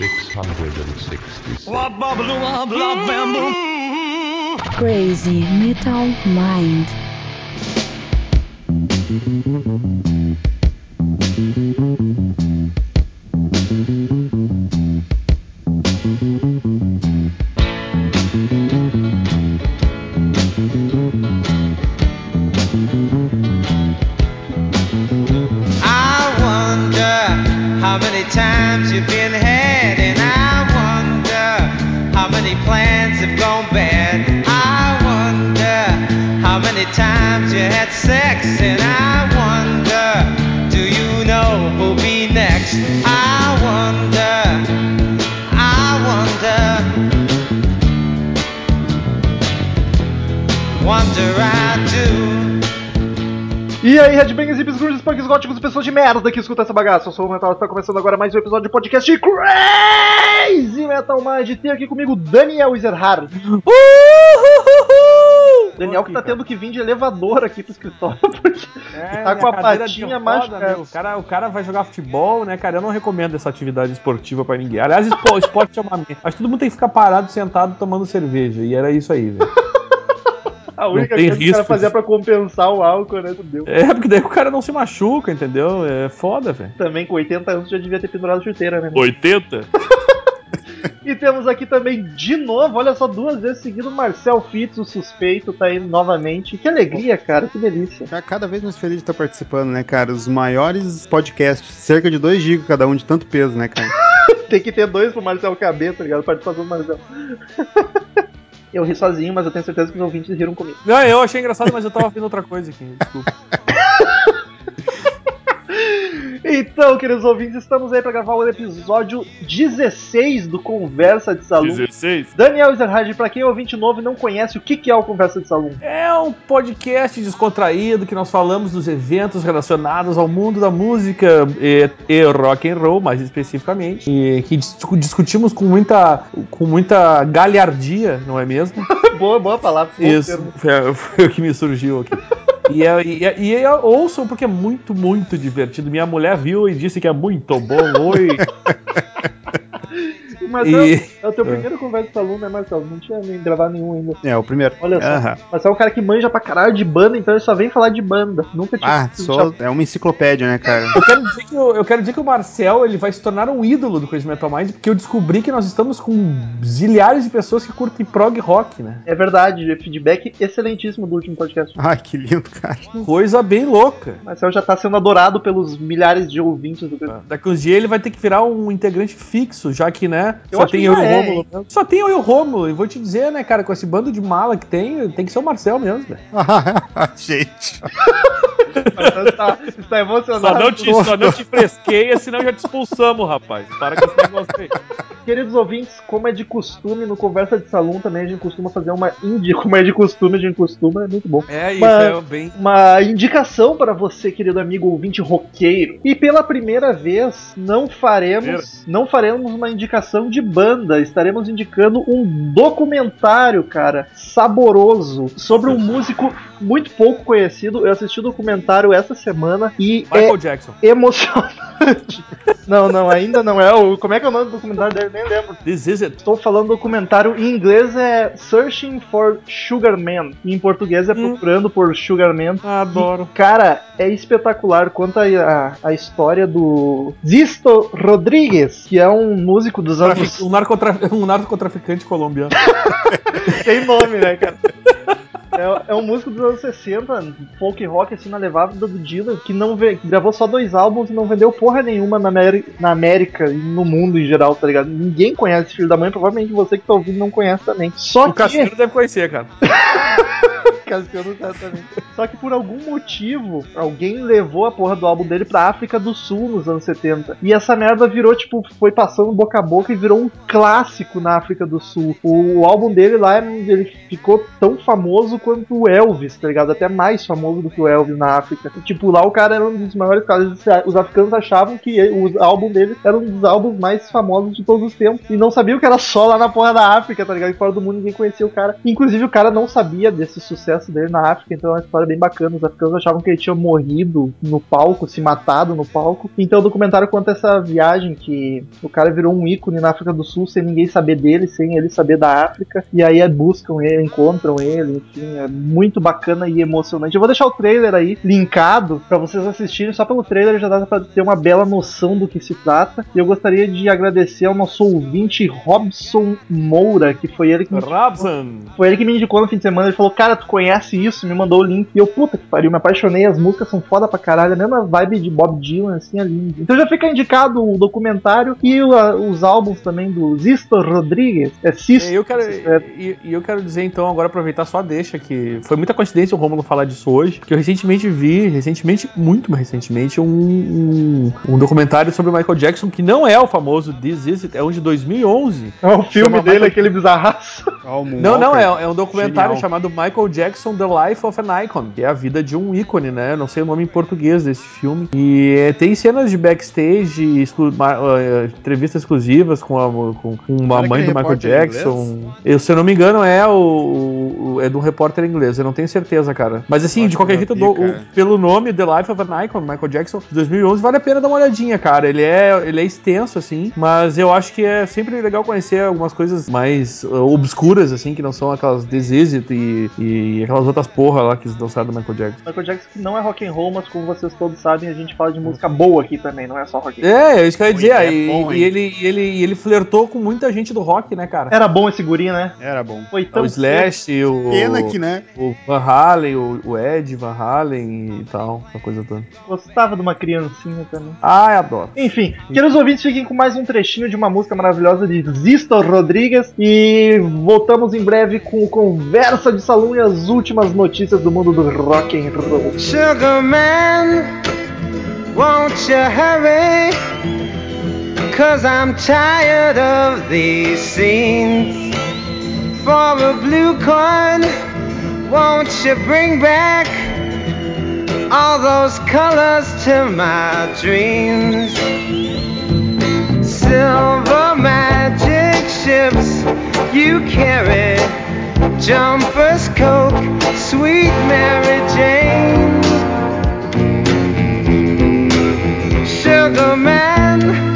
666. Crazy Metal Mind. Pessoas de merda que escutam essa bagaça. Eu sou o Metal, está começando agora mais um episódio de podcast Crazy Metal Mind. Tem aqui comigo Daniel Ezerhard. Daniel que tá tendo que vir de elevador aqui pro escritório, porque É, tá com a patinha roda, machucada. meu. O cara, o cara vai jogar futebol, né, cara? Eu não recomendo essa atividade esportiva pra ninguém. Aliás, espo- esporte é uma merda. Acho que todo mundo tem que ficar parado, sentado, tomando cerveja. E era isso aí, velho. A única tem coisa que o cara risco fazia pra compensar o álcool, né? Deu. É, porque daí o cara não se machuca, entendeu? É foda, velho. Também com 80 anos já devia ter pendurado chuteira, né? 80? E temos aqui também, de novo, olha só, duas vezes seguido, Marcel Fitz, o suspeito, tá aí novamente. Que alegria, cara, que delícia. Tá cada vez mais feliz de estar participando, né, cara? Os maiores podcasts, cerca de 2 GB cada um, de tanto peso, né, cara? Tem que ter dois pro Marcel caber, tá ligado? Participação do Marcel. Eu ri sozinho, mas eu tenho certeza que os ouvintes riram comigo. Não, eu achei engraçado, mas eu tava vendo outra coisa aqui. Desculpa. Então, queridos ouvintes, estamos aí pra gravar o episódio 16 do Conversa de Salão. 16? Daniel Ezerhard, pra quem é ouvinte novo e não conhece, o que que é o Conversa de Salão? É um podcast descontraído que nós falamos dos eventos relacionados ao mundo da música e, e rock and roll, mais especificamente, e que dis- discutimos com muita, com muita galhardia, não é mesmo? boa, boa palavra. bom Isso, foi, foi o que me surgiu aqui. E, é- e, é- e é- ouçam porque é muito, muito divertido. Minha mulher viu e disse que é muito bom. Oi. Mas E- é, é o teu primeiro Conversa de Salão, né, Marcel? Não tinha nem gravado nenhum ainda. É, o primeiro. Olha só. Aham. Mas é um cara que manja pra caralho de banda, então ele só vem falar de banda. Nunca tinha. Ah, sou, é uma enciclopédia, né, cara? Eu quero, dizer que o- eu quero dizer que o Marcel ele vai se tornar um ídolo do Crazy Metal Mind, porque eu descobri que nós estamos com zilhares de pessoas que curtem prog rock, né? É verdade, feedback excelentíssimo do último podcast. Ai, que lindo, cara. Coisa bem louca. Marcel já tá sendo adorado pelos milhares de ouvintes do Crazy Daqui uns dias ele vai ter que virar um integrante fixo, já que, né, Eu só tem eu e o é, Rômulo. Só tem eu e o Rômulo. E vou te dizer, né, cara, com esse bando de mala que tem, tem que ser o Marcel mesmo, velho. Gente. Está, está emocionado. Só não, te, só não te fresqueia, senão já te expulsamos, rapaz. Para com esse negócio aí. Queridos ouvintes, como é de costume, no Conversa de Salão também a gente costuma fazer uma indi... Como é de costume, a gente costuma, é muito bom. É, isso Mas- é bem. Uma indicação para você, querido amigo ouvinte roqueiro. E pela primeira vez, não faremos, não faremos uma indicação de banda. Estaremos indicando um documentário, cara, saboroso, sobre um músico muito pouco conhecido. Eu assisti o documentário essa semana e Michael Jackson. é emocionante. não, não, ainda não é o. Como é que é o nome do documentário dele? Nem lembro. This is it. Estou falando do documentário em inglês é Searching for Sugar Man. E em português é Hum. Procurando por Sugar Man. Adoro. Cara, é espetacular. Conta a, a história do Zisto Rodrigues, que é um músico dos anos. Um, narcotraf... um narcotraficante colombiano. Tem nome, né, cara? É, é um músico dos anos 60, folk rock, assim, na levada do Dylan, que não vê, que gravou só dois álbuns e não vendeu porra nenhuma na, Ameri- na América e no mundo em geral, tá ligado? Ninguém conhece esse filho da mãe, provavelmente você que tá ouvindo não conhece também. Só O que. Deve conhecer, cara. Cassiano certamente. Só que por algum motivo, alguém levou a porra do álbum dele pra África do Sul nos anos 70. E essa merda virou, tipo, foi passando boca a boca e virou um clássico na África do Sul. O, álbum dele lá, ele ficou tão famoso quanto o Elvis, tá ligado? Até mais famoso do que o Elvis na África. E, tipo, lá o cara era um dos maiores caras. Os africanos achavam que o álbum dele era um dos álbuns mais famosos de todos os tempos. E não sabiam que era só lá na porra da África, tá ligado? E fora do mundo ninguém conhecia o cara. Inclusive o cara não sabia desse sucesso dele na África, então é uma história bem bacana. Os africanos achavam que ele tinha morrido no palco, se matado no palco. Então o documentário conta essa viagem que o cara virou um ícone na África do Sul sem ninguém saber dele, sem ele saber da África. E aí buscam ele, encontram ele, enfim, é muito bacana e emocionante. Eu vou deixar o trailer aí linkado para vocês assistirem, só pelo trailer já dá pra ter uma bela noção do que se trata. E eu gostaria de agradecer ao nosso ouvinte Robson Moura, que foi ele que me, Robson! foi ele que me indicou no fim de semana. Ele falou, cara, tu conhece isso? Me mandou o link. E eu, puta que pariu, me apaixonei. As músicas são foda pra caralho. A mesma vibe de Bob Dylan, assim, é lindo. Então já fica indicado o documentário e o- a- os álbuns também do Zisto Rodrigues. É Sisto. E eu quero, é, e, e eu quero dizer então, agora aproveitar só a deixa, que foi muita coincidência o Romulo falar disso hoje, que eu recentemente vi, recentemente, muito mais recentemente, um, um, um documentário sobre o Michael Jackson, que não é o famoso This Is It, é um de 2011. é o filme dele, Michael- aquele bizarraço. Ó, o Não, não, é, é um documentário Genial. chamado Michael Jackson The Life of an Icon, que é a vida de um ícone, né? Eu não sei o nome em português desse filme. E é, tem cenas de backstage, exclu- eh, entrevistas exclusivas com, a, com, com uma Era mãe do aquele Michael Jackson. Eu, se eu não me engano, é o, o- é do repórter inglês, eu não tenho certeza, cara. Mas assim, Acho de qualquer que jeito, dou- o- pelo nome The Life of an Icon, Michael Jackson, de 2011, vale a pena dar uma olhadinha, cara. Ele é, ele é extenso, assim, mas eu acho que é sempre legal conhecer algumas coisas mais uh, obscuras, assim, que não são aquelas It e, e aquelas outras porra lá que eles dançaram do Michael Jackson. Michael Jackson que não é rock and roll, mas como vocês todos sabem, a gente fala de música boa aqui também, não é só rock and roll. É, é isso que eu ia dizer. é e, bom, e ele, e ele, e ele flertou com muita gente do rock, né, cara? Era bom esse guri, né? Era bom. Foi tão o Slash, o, Pena que, né? o Van Halen, o, o Ed Van Halen e tal, essa coisa toda. Gostava de uma criancinha também. Ah, eu adoro. Enfim, queridos ouvintes, fiquem com mais um trechinho de uma música maravilhosa de Zisto Rodrigues e voltamos em breve com o Conversa de Salão e as últimas notícias do mundo do rock and roll. Sugar man, won't you hurry? Cause I'm tired of these scenes. For a blue coin, won't you bring back all those colors to my dreams? Silver magic ships you carry, jumpers, coke, sweet Mary Jane. Sugar man,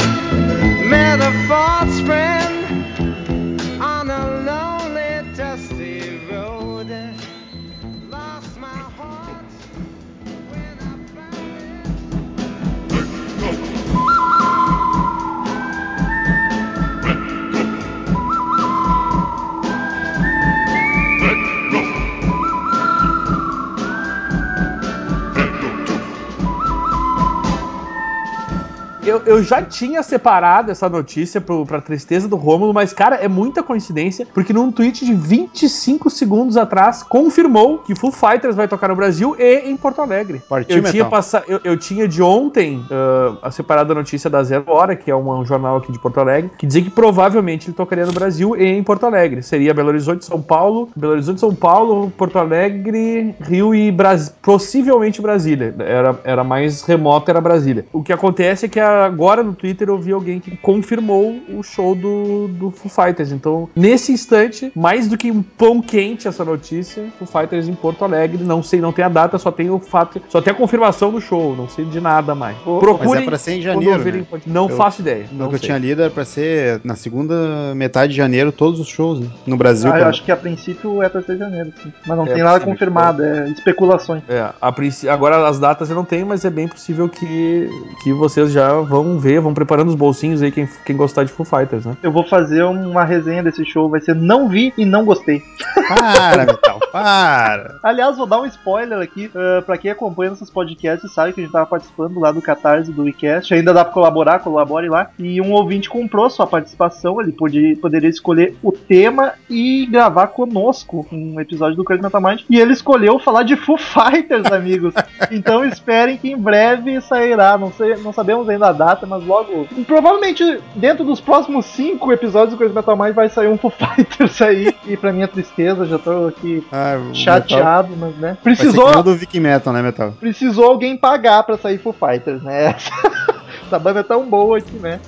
Eu, eu já tinha separado essa notícia pro, pra tristeza do Rômulo, mas, cara, é muita coincidência, porque num tweet de 25 segundos atrás confirmou que Foo Fighters vai tocar no Brasil e em Porto Alegre. Partiu Eu tinha, eu, eu tinha de ontem ah, a separada notícia da Zero Hora, que é um, um jornal aqui de Porto Alegre, que dizia que provavelmente ele tocaria no Brasil e em Porto Alegre. Seria Belo Horizonte, São Paulo, Belo Horizonte, São Paulo, Porto Alegre, Rio e. Possivelmente Brasília. Era, era mais remoto, era Brasília. O que acontece é que agora no Twitter eu vi alguém que confirmou o show do, do Foo Fighters. Então, nesse instante, mais do que um pão quente essa notícia, Foo Fighters em Porto Alegre. Não sei, não tem a data, só tem o fato, só tem a confirmação do show. Não sei de nada mais. Procurem. Mas é pra ser em janeiro, né? Não Eu- faço ideia. No Não que eu tinha lido era pra ser na segunda metade de janeiro todos os shows né? no Brasil. Ah, eu acho que a princípio é pra ser janeiro, sim. Mas não É tem nada confirmado, é especulações. É, a agora as datas eu não tenho, mas é bem possível que, que vocês já vão ver, vão preparando os bolsinhos aí, quem, quem gostar de Foo Fighters, né? Eu vou fazer uma resenha desse show, vai ser não vi e não gostei. Para, Metal, para. Aliás, vou dar um spoiler aqui. Uh, pra quem acompanha esses podcasts, sabe que a gente tava participando lá do Catarse do WeCast. Ainda dá pra colaborar, colabore lá. E um ouvinte comprou sua participação. Ele podia, poderia escolher o tema e gravar conosco um episódio do Crazy Metal Mind. E ele escolheu falar de Foo Fighters, amigos. então esperem que em breve sairá. Não, sei, não sabemos ainda a data, mas logo. Provavelmente dentro dos próximos cinco episódios do Crazy Metal Mind vai sair um Foo Fighters aí. E pra minha tristeza, já tô aqui Ah, o Metal chateado, mas né. Vai Precisou, o do Viking Metal, né, Metal? precisou alguém pagar pra sair Foo Fighters, né? Essa banda é tão boa aqui, né?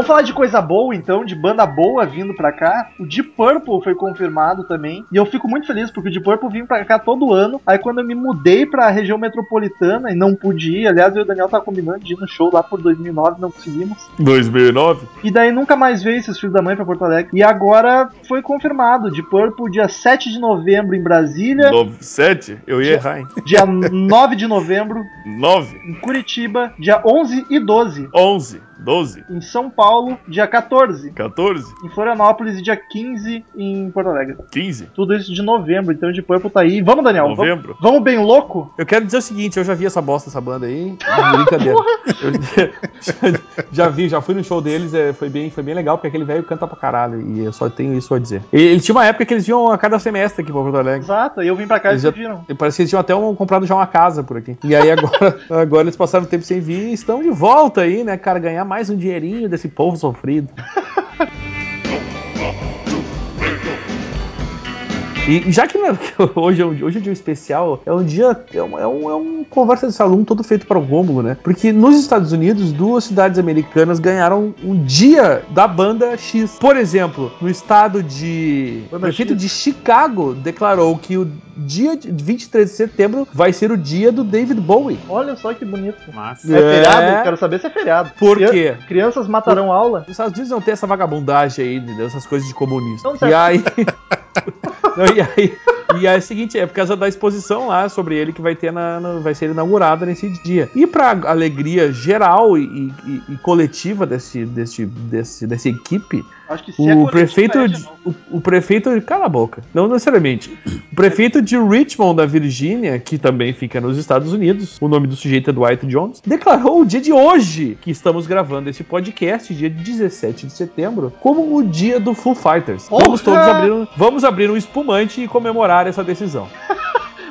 Vamos falar de coisa boa, então, de banda boa vindo pra cá. O Deep Purple foi confirmado também. E eu fico muito feliz, porque o Deep Purple vinha pra cá todo ano. Aí quando eu me mudei pra região metropolitana e não pude ir, aliás, eu e o Daniel tava combinando de ir no show lá por 2009, não conseguimos. 2009? E daí nunca mais veio esses filhos da mãe pra Porto Alegre. E agora foi confirmado, Deep Purple, dia 7 de novembro em Brasília. 7? Eu ia errar, hein? Dia 9 de novembro 9, em Curitiba. Dia 11 e 12 11, 12, em São Paulo. Dia 14 14, em Florianópolis e dia 15 em Porto Alegre. 15. Tudo isso de novembro, então de Purple tá aí. Vamos, Daniel. vamos- Novembro. Vamos bem louco? Eu quero dizer o seguinte, eu já vi essa bosta, essa banda aí. Brincadeira. Eu já, já vi, já fui no show deles, é, foi, bem, foi bem legal, porque aquele velho canta pra caralho. E eu só tenho isso a dizer. E, ele tinha uma época que eles vinham a cada semestre aqui pra Porto Alegre. Exato, aí eu vim pra cá e Eles vocês já- viram. E Parecia que eles tinham até um, comprado já uma casa por aqui. E aí agora, agora eles passaram tempo sem vir e estão de volta aí, né, cara? Ganhar mais um dinheirinho desse povo sofrido. E já que né, hoje é, um, hoje é um dia especial, é um dia. É um, é um, é um conversa de salão todo feito para o Rômulo, né? Porque nos Estados Unidos, duas cidades americanas ganharam um dia da banda X. Por exemplo, no estado de. O Banda prefeito X. de Chicago declarou que o dia de 23 de setembro vai ser o dia do David Bowie. Olha só que bonito. Massa. É, É. feriado? Quero saber se é feriado. Por Cri- quê? Crianças matarão aula? Os Estados Unidos não tem essa vagabundagem aí, entendeu? essas coisas de comunista. Então tá. e aí. Não, e aí. E aí é o seguinte, é por causa da exposição lá sobre ele que vai ter na, na- vai ser inaugurada nesse dia. E pra alegria geral e, e- e coletiva desse, desse, desse, dessa equipe, Acho que o prefeito, é, de, não. o, o prefeito, cala a boca, não necessariamente. O prefeito de Richmond, da Virgínia, que também fica nos Estados Unidos, o nome do sujeito é Dwight Jones, declarou o dia de hoje, que estamos gravando esse podcast, dia 17 de setembro, como o dia do Foo Fighters. Vamos todos abrir um, vamos abrir um espumante e comemorar essa decisão.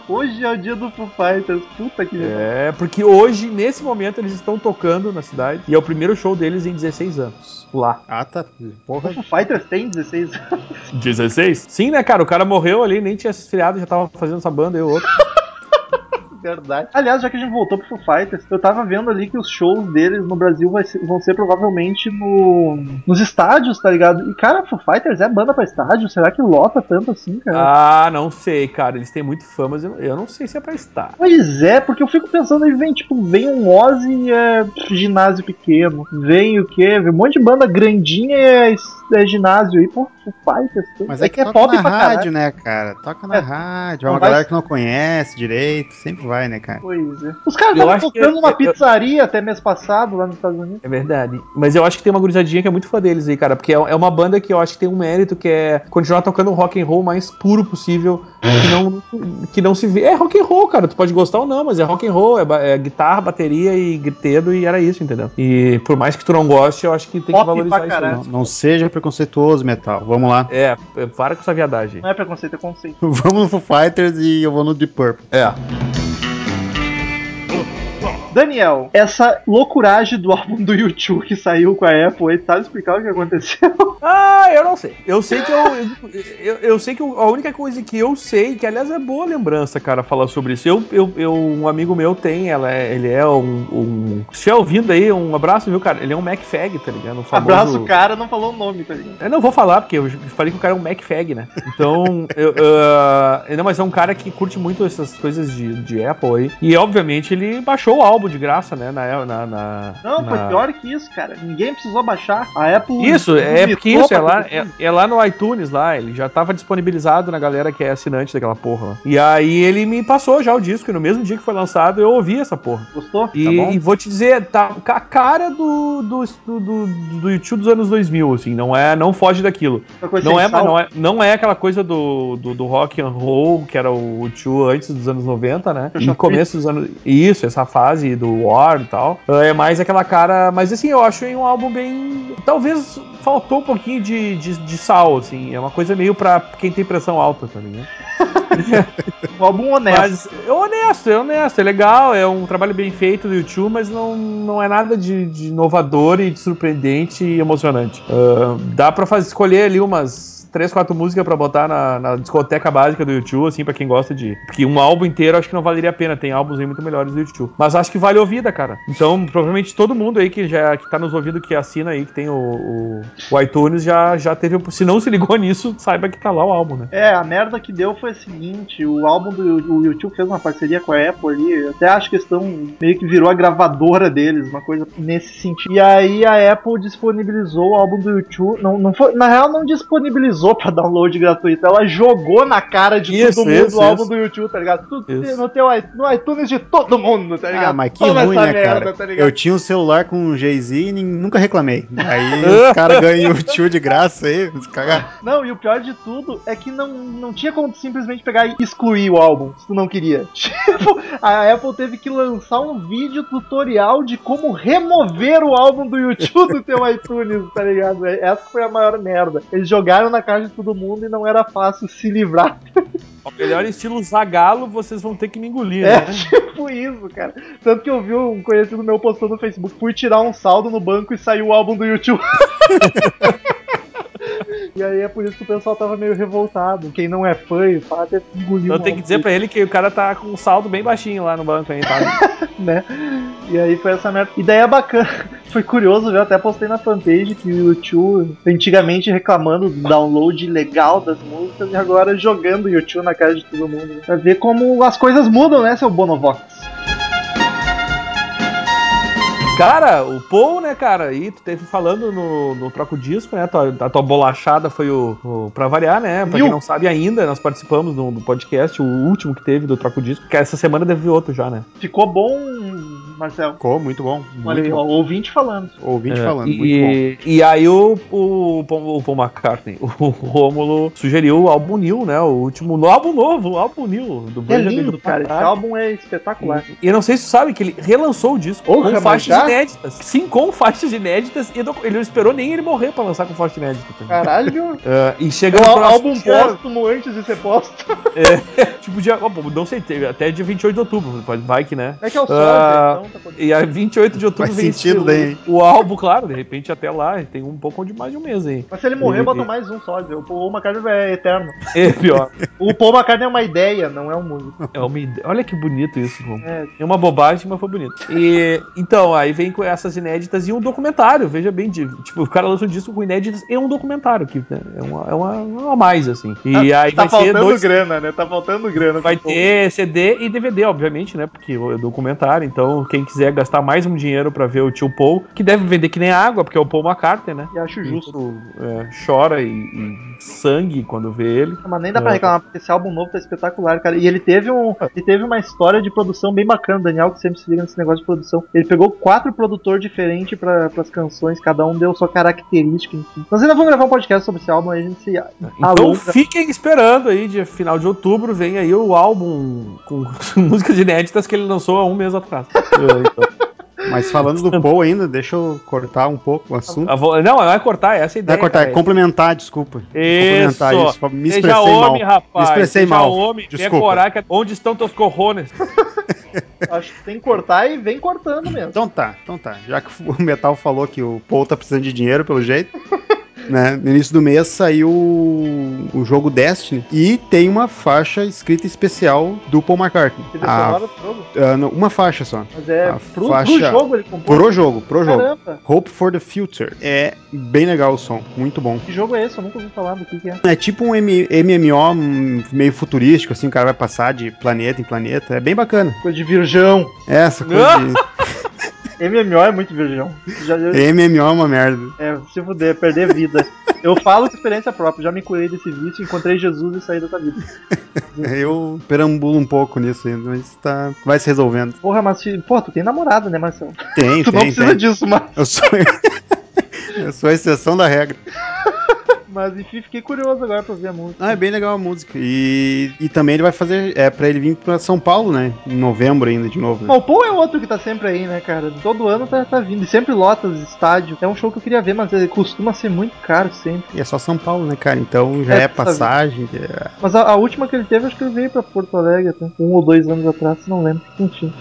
Hoje é o dia do Foo Fighters. Puta que É, porque hoje, nesse momento, eles estão tocando na cidade e é o primeiro show deles em 16 anos. Lá. Ah, tá. O Porra. Foo Fighters tem 16 anos. 16? Sim, né, cara? O cara morreu ali, nem tinha se esfriado, já tava fazendo essa banda e o outro. Verdade. Aliás, já que a gente voltou pro Foo Fighters, eu tava vendo ali que os shows deles no Brasil ser- vão ser provavelmente no, nos estádios, tá ligado? E, cara, Foo Fighters é banda pra estádio? Será que lota tanto assim, cara? Ah, não sei, cara. Eles têm muito fama, mas eu, eu não sei se é pra estar. Pois é, porque eu fico pensando aí, vem, tipo, vem um Ozzy e é ginásio pequeno. Vem o quê? Vem um monte de banda grandinha e é, é ginásio aí, pô, Foo Fighters. Mas é, é que é toca pop na pra rádio, caralho. né, cara? Toca na É. rádio. É uma vai- galera que não conhece direito. Sempre vai, né, cara? Pois é. Os caras Eu estavam que- tocando numa eu- pizzaria até mês passado lá nos Estados Unidos. É verdade. Mas eu acho que tem uma gurizadinha que é muito fã deles aí, cara. Porque é é uma banda que eu acho que tem um mérito que é continuar tocando o rock and roll mais puro possível. Que não, que não se vê. É rock and roll, cara. Tu pode gostar ou não, mas é rock and roll. É, ba- é guitarra, bateria e gritedo e era isso, entendeu? E por mais que tu não goste, eu acho que tem Pop que valorizar isso. Não, não seja preconceituoso, metal. Vamos lá. É, para com essa viadagem. Não é preconceito, é conceito. Vamos no Foo Fighters e eu vou no Deep Purple. É. Daniel, essa loucuragem do álbum do YouTube que saiu com a Apple, aí sabe explicar o que aconteceu? Ah, eu não sei. Eu sei que eu, eu, eu sei que eu- a única coisa que eu sei, que aliás é boa lembrança, cara, falar sobre isso. Eu, eu, eu- um amigo meu tem, ela é- ele é um, um. Se estiver ouvindo aí, um abraço, viu, cara? Ele é um MacFag, tá ligado? Um famoso- Abraço cara, não falou o nome, tá ligado? Eu não vou falar, porque eu falei que o cara é um MacFag, né? Então, eu, ah, não, mas é um cara que curte muito essas coisas de, de Apple aí. E, obviamente, ele baixou o álbum de graça, né? Na, na, na- Não, foi na- pior que isso, cara. Ninguém precisou baixar. A Apple. Isso, é porque isso, é lá, é, é lá no iTunes lá, ele já tava disponibilizado na galera que é assinante daquela porra lá. E aí ele me passou já o disco, e no mesmo dia que foi lançado eu ouvi essa porra. Gostou? E, Tá bom. e vou te dizer, tá com a cara do, do, do, do, do YouTube dos anos 2000, assim, não é, não foge daquilo. Não é, não, é, não é aquela coisa do, do, do rock and roll, que era o YouTube antes dos anos 90, né? No começo dos anos. Isso, essa fase do War e tal. É mais aquela cara. Mas assim, eu achei um álbum bem. Talvez faltou um pouquinho de, de, de sal, assim. É uma coisa meio pra quem tem pressão alta, tá ligado? Um álbum honesto. Mas é honesto, é honesto, é legal, é um trabalho bem feito do YouTube, mas não, não é nada de, de inovador e de surpreendente e emocionante. Ah, dá pra fazer, escolher ali umas três, quatro músicas pra botar na, na discoteca básica do YouTube, assim, pra quem gosta de. Porque um álbum inteiro acho que não valeria a pena, tem álbuns aí muito melhores do YouTube. Mas acho que vale a ouvida, cara. Então, provavelmente todo mundo aí que já que tá nos ouvindo, que assina aí, que tem o, o, o iTunes, já, já teve. Se não se ligou nisso, saiba que tá lá o álbum, né? É, a merda que deu foi a seguinte: o álbum do YouTube fez uma parceria com a Apple ali. eu Até acho que eles estão meio que virou a gravadora deles, uma coisa nesse sentido. E aí a Apple disponibilizou o álbum do YouTube. Não, não foi, na real, não disponibilizou pra download gratuito. Ela jogou na cara de Isso, todo mundo isso, o álbum isso. do YouTube, tá ligado? Isso. no, teu, no iTunes de todo mundo, tá ligado? Ah, mas que Toma ruim, né, merda, cara? tá eu tinha um celular com Jay-Z e nunca reclamei. Aí os caras ganham o tio de graça aí, os cagar. Não, e o pior de tudo é que não, não tinha como tu simplesmente pegar e excluir o álbum, se tu não queria. Tipo, a Apple teve que lançar um vídeo tutorial de como remover o álbum do YouTube do teu iTunes, tá ligado? Essa foi a maior merda. Eles jogaram na cara de todo mundo e não era fácil se livrar. O melhor estilo Zagalo, vocês vão ter que me engolir, É né? tipo isso, cara. Tanto que eu vi um conhecido meu postando no Facebook, fui tirar um saldo no banco e saiu o álbum do YouTube. E aí é por isso que o pessoal tava meio revoltado. Quem não é fã fala até engoliu. Então um tem que dizer pra ele que o cara tá com um saldo bem baixinho lá no banco aí, tá? né? E aí foi essa merda. E daí é bacana. Foi curioso, eu até postei na fanpage que o YouTube antigamente reclamando do download ilegal das músicas e agora jogando o YouTube na cara de todo mundo. Pra ver como as coisas mudam, né, seu Bonovox? Cara, o Paul, né, cara, aí tu teve falando no, no Troco Disco, né? Tua, a tua bolachada foi o, o. Pra variar, né? Pra quem não sabe ainda, nós participamos do, do podcast, o último que teve do Troco Disco, que essa semana deve vir outro já, né? Ficou bom, Marcelo? Ficou muito bom. Olha aí, bom. ouvinte falando. Ouvinte É, falando, muito bom. e, e aí o, o, Paul- o Paul McCartney, o Rômulo sugeriu o álbum New, né? O último no álbum novo, o álbum New do É lindo, do cara. Esse álbum é espetacular. E eu não sei se tu sabe que ele relançou o disco Porra, com faixas já? Inéditas. Sim, com faixas inéditas. E ele não esperou nem ele morrer pra lançar com faixa inédita. tá? Caralho, Ah, e é chega um á- próximo álbum póstumo antes de ser póstumo. Tipo, dia, não sei, até dia 28 de outubro. Vai- Vai que, né? É que é o sol, Ah, então tá podendo. E aí, 28 de outubro Faz vem sentido esse- daí. o, o álbum, claro, de repente até lá, tem um pouco de mais de um mês aí. Mas se ele morrer, E- bota e- mais um só. O Paul McCartney é eterno. É pior. O Paul McCartney é uma ideia, não é um músico. É uma ide- Olha que bonito isso, Rom. É, É uma bobagem, mas foi bonito. E então, aí vem com essas inéditas e um documentário, veja bem, de- tipo, o cara lança um disco com inéditas e um documentário, que né, é uma, é uma, uma a mais, assim. E aí tá vai faltando dois. grana, né? Tá faltando grana. Vai ter CD e DVD, obviamente, né? Porque é documentário. Então, quem quiser gastar mais um dinheiro pra ver o tio Paul, que deve vender que nem água, porque é o Paul McCartney, né? E acho justo. Justo. chora e, e sangue quando vê ele. Mas nem dá pra É. reclamar, porque esse álbum novo tá espetacular, cara. E ele teve um. Ele teve uma história de produção bem bacana, Daniel, que sempre se liga nesse negócio de produção. Ele pegou quatro produtores diferentes pra, pras canções, cada um deu sua característica, enfim. Nós ainda vamos gravar um podcast sobre esse álbum aí, a gente se. Então alonga. fiquem esperando aí, de final de outubro, vem aí o álbum com músicas inéditas que ele lançou há um mês atrás. É, então. Mas falando do Paul ainda, deixa eu cortar um pouco o assunto. A vo- Não, não é cortar, essa é a Não é ideia. cortar, é cara. complementar, desculpa. Isso. Complementar isso. Me Seja expressei homem, mal. rapaz. Me expressei Seja mal. homem, Desculpa. coragem. Onde estão teus corrones? Acho que tem que cortar e vem cortando mesmo. Então tá, então tá. Já que o Metal falou que o Paul tá precisando de dinheiro, pelo jeito. Né? No início do mês saiu o jogo Destiny e tem uma faixa escrita especial do Paul McCartney. Trilha A- jogo. ah, não, uma faixa só. Mas é pro, faixa- pro jogo ele comprou. Pro jogo, pro jogo. Caramba, Hope for the Future. É bem legal o som, muito bom. que jogo é esse? Eu nunca ouvi falar do que, que é. É tipo um M- MMO hum, meio futurístico, assim, o cara vai passar de planeta em planeta. É bem bacana. Coisa de virgão. É Essa coisa MMO é muito virgão. Já, de MMO é uma merda. É, se fuder, perder vida. Eu falo experiência própria, já me curei desse vício, encontrei Jesus e saí dessa vida. Eu perambulo um pouco nisso ainda, mas tá, vai se resolvendo. Porra, mas pô, tu tem namorada, né, Marcelo? Tem, Tu não tem, precisa tem. disso, mas. Eu sou, eu sou a exceção da regra. Mas enfim, fiquei curioso agora pra ver a música. Ah, é bem legal a música. E, e também ele vai fazer. É pra ele vir pra São Paulo, né? Em novembro ainda, de novo. Né? Bom, o Paul é outro que tá sempre aí, né, cara? Todo ano tá, tá vindo. E sempre lota os estádios. É um show que eu queria ver, mas ele costuma ser muito caro sempre. E é só São Paulo, né, cara? Então já É, é, tá passagem. é- Mas a, a última que ele teve, acho que ele veio pra Porto Alegre até. Um ou dois anos atrás, não lembro. Enfim.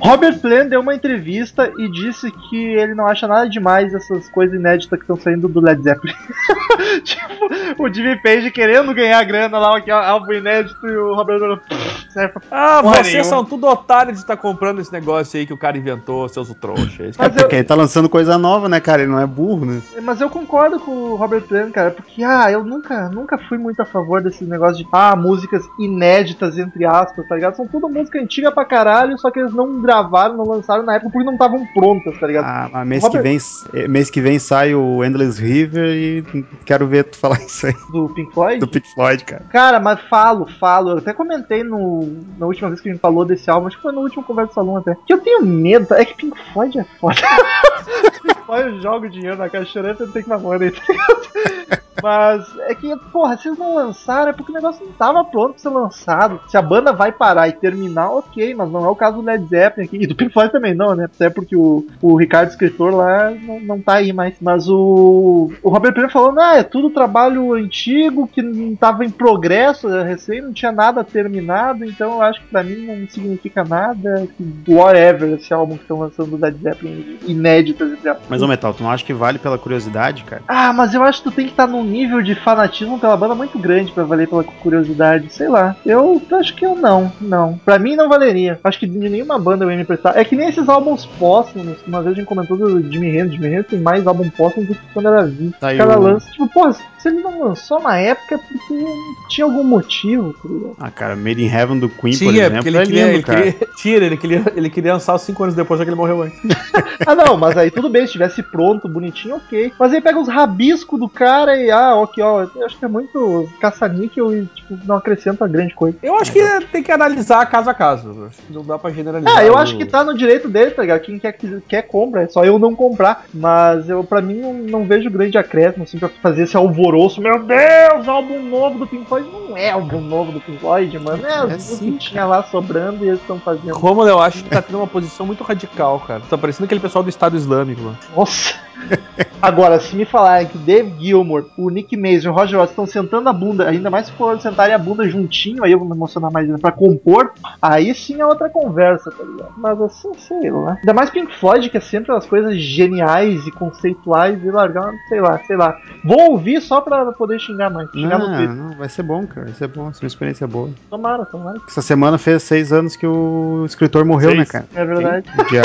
Robert Plant deu uma entrevista e disse que ele não acha nada demais essas coisas inéditas que estão saindo do Led Zeppelin. tipo, o Jimmy Page querendo ganhar grana lá, que é álbum inédito, e o Robert Plant. "Pff, serve pra Ah, vocês nenhuma." são tudo otários de estar comprando esse negócio aí que o cara inventou, seus trouxas. É Mas eu- porque ele tá lançando coisa nova, né, cara? Ele não é burro, né? Mas eu concordo com o Robert Plant, cara, porque ah, eu nunca, nunca fui muito a favor desse negócio de ah, músicas inéditas, entre aspas, tá ligado? São tudo música antiga pra caralho, só que eles não gravaram, não lançaram na época porque não estavam prontas, tá ligado? Ah, mas mês, Robert- que vem, eh, mês que vem sai o Endless River e quero ver tu falar isso aí Do Pink Floyd. do Pink Floyd, cara. Cara, mas falo, falo. Eu até comentei no, na última vez que a gente falou desse álbum, acho que foi no último Conversa do Salão até. Que eu tenho medo, é que Pink Floyd é foda. Pink Floyd joga o dinheiro na caixa chorando e tem que mamar aí, tá ligado? Mas é que, porra, se eles não lançaram é porque o negócio não tava pronto pra ser lançado. Se a banda vai parar e terminar, ok, mas não é o caso do Led Zeppelin aqui. E do Pink Floyd também não, né? Até porque o, o Ricardo, escritor lá, não, não tá aí mais. Mas o, o Robert Plant falando, ah, é tudo trabalho antigo, que não tava em progresso, é recém, não tinha nada terminado, então eu acho que pra mim não significa nada. Whatever, esse álbum que estão lançando do Led Zeppelin, inéditas, entre. Mas, ô Metal, tu não acha que vale pela curiosidade, cara? Ah, mas eu acho que tu tem que estar num nível de fanatismo pela banda muito grande pra valer pela curiosidade. Sei lá. Eu acho que eu não, não. Pra mim não valeria. Acho que de nenhuma banda eu ia me prestar. É que nem esses álbuns póstumos. Uma vez a gente comentou do Jimmy Hendrix. Jimmy Hendrix tem mais álbum póstumo do que quando era vivo. Tá Cada o- lance. Tipo, pô, se ele não lançou na época é porque tinha algum motivo, tá? Ah, cara, Made in Heaven do Queen, por Tinha, exemplo, porque ele é queria, lindo, ele cara. queria, tira, ele queria, ele queria lançar cinco anos depois, já que ele morreu antes. Ah, não, mas aí tudo bem, se tivesse pronto, bonitinho, ok. Mas aí pega os rabiscos do cara e, ah, ok, ó, eu acho que é muito caça-níquel e, tipo, não acrescenta grande coisa. Eu acho que tem que analisar caso a caso. Eu que Não dá pra generalizar. Ah, eu o- acho que tá no direito dele, tá ligado? Quem quer, quer compra, é só eu não comprar. Mas eu, pra mim, não, não vejo grande acréscimo, assim, pra fazer esse alvoroço. Meu Deus, álbum novo do Pink Floyd. Não é álbum novo do Pink Floyd, mano. É, É músicas sim, que tinha lá sobrando e eles estão fazendo. Romulo, eu acho que tá tendo uma posição muito radical, cara. Tá parecendo aquele pessoal do Estado Islâmico, mano. Nossa. Agora, se me falarem que o Dave Gilmour, o Nick Mason e o Roger Waters estão sentando a bunda, ainda mais se for sentarem a bunda juntinho, aí eu vou me emocionar mais ainda, pra compor, aí sim é outra conversa, tá ligado? Mas assim, sei lá. Ainda mais Pink Floyd, que é sempre umas coisas geniais e conceituais, e largar, sei lá, sei lá. Vou ouvir só pra poder xingar mais. Xingar no Não, Twitter. não, vai ser bom, cara. Vai ser bom, vai ser uma experiência boa. Tomara, tomara. Essa semana fez seis anos que o escritor morreu, Seis. né, cara? É verdade. Dia,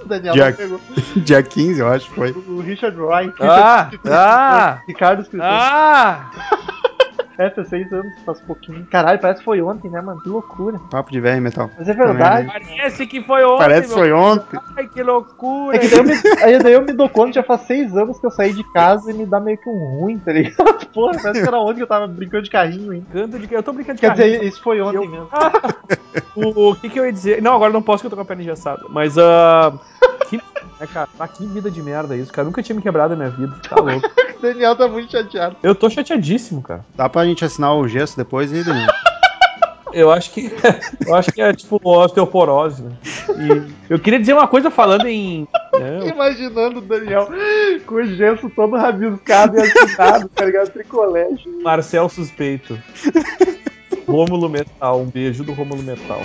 Daniel não pegou. dia 15, eu acho que foi. O Richard Wright. Ah, ah, Ricardo Escritor. ah! É, faz seis anos, faz pouquinho. Caralho, parece que foi ontem, né, mano? Que loucura. Papo de velho metal. Mas é verdade. Parece que foi ontem, Parece que foi ontem. Ai, que loucura. É que daí eu, me, aí daí eu me dou conta, já faz seis anos que eu saí de casa e me dá meio que um ruim, tá ligado? Porra, parece que era ontem que eu tava brincando de carrinho ainda. Canto de- Eu tô brincando de Quer carrinho. dizer, isso foi ontem Eu- mesmo. O, o que que eu ia dizer? Não, agora não posso que eu tô com a perna engessada. Mas, ah. que, é, cara, ah, que vida de merda isso, cara. Nunca tinha me quebrado na minha vida. Tá louco. O Daniel tá muito chateado. Eu tô chateadíssimo, cara. Dá pra gente assinar o gesso depois aí, Daniel? Eu acho que. Eu acho que é tipo osteoporose, né? E eu queria dizer uma coisa falando em. né, Imaginando o Daniel com o gesso todo rabiscado e assinado, tá ligado? Tricolégio. Marcel suspeito. Rômulo Metal, um beijo do Rômulo Metal.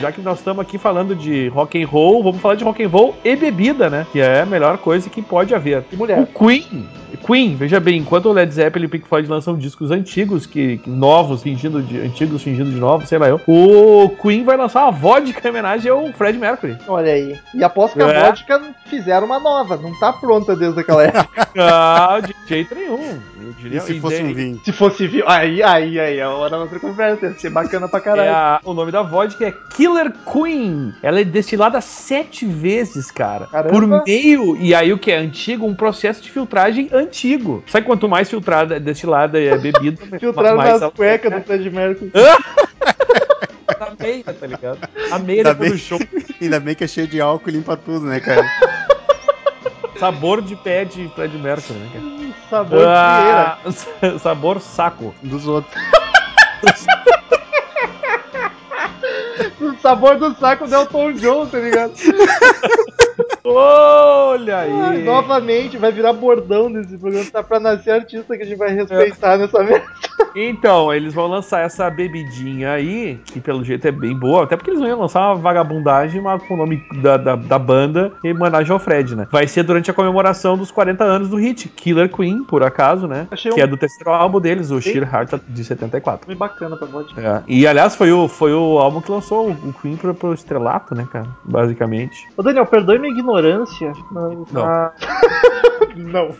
Já que nós estamos aqui falando de rock and roll, vamos falar de rock and roll e bebida, né? Que é a melhor coisa que pode haver. E mulher. O Queen, Queen, veja bem, enquanto o Led Zeppelin e o Pink Floyd lançam discos antigos, que, que novos fingindo de antigos fingindo de novos, sei lá eu, o Queen vai lançar uma vodka em homenagem ao Fred Mercury. Olha aí. E aposto que a É. vodka fizeram uma nova, não tá pronta desde aquela época. Ah, de jeito nenhum. Eu diria, E se fosse um vinho? Se fosse viu, aí, aí, aí, é hora da outra conversa, ia ser bacana pra É caralho. a- o nome da vodka é Killer Queen. Ela é destilada sete vezes, cara. Caramba. Por meio, e aí o que é antigo? Um processo de filtragem antigo. Sabe quanto mais filtrada, destilada é bebida? Filtraram mais nas ela- cuecas do Fred Mercury. da meia, tá ligado? A meia Ainda bem, do show. ainda bem que é cheio de álcool e limpa tudo, né, cara? Sabor de pé de Fred Mercury, né, cara? Sabor de. Ah, sabor saco. Dos outros. O sabor do saco do Elton John, tá ligado? Olha Ah, aí. novamente, vai virar bordão desse programa. Tá pra nascer artista que a gente vai respeitar nessa mesa. Então, eles vão lançar essa bebidinha aí, que pelo jeito é bem boa, até porque eles vão lançar uma vagabundagem mas com o nome da, da, da banda em homenagem ao Fred, né? Vai ser durante a comemoração dos 40 anos do hit Killer Queen, por acaso, né? Achei Que um é do terceiro álbum deles, o. Sheer Heart de 74. Bem bacana pra vodka. É. E aliás, foi o, foi o álbum que lançou o Queen pro, pro estrelato, né, cara? Basicamente. Ô Daniel, perdoe minha ignorância. Não. Não. Ah, não.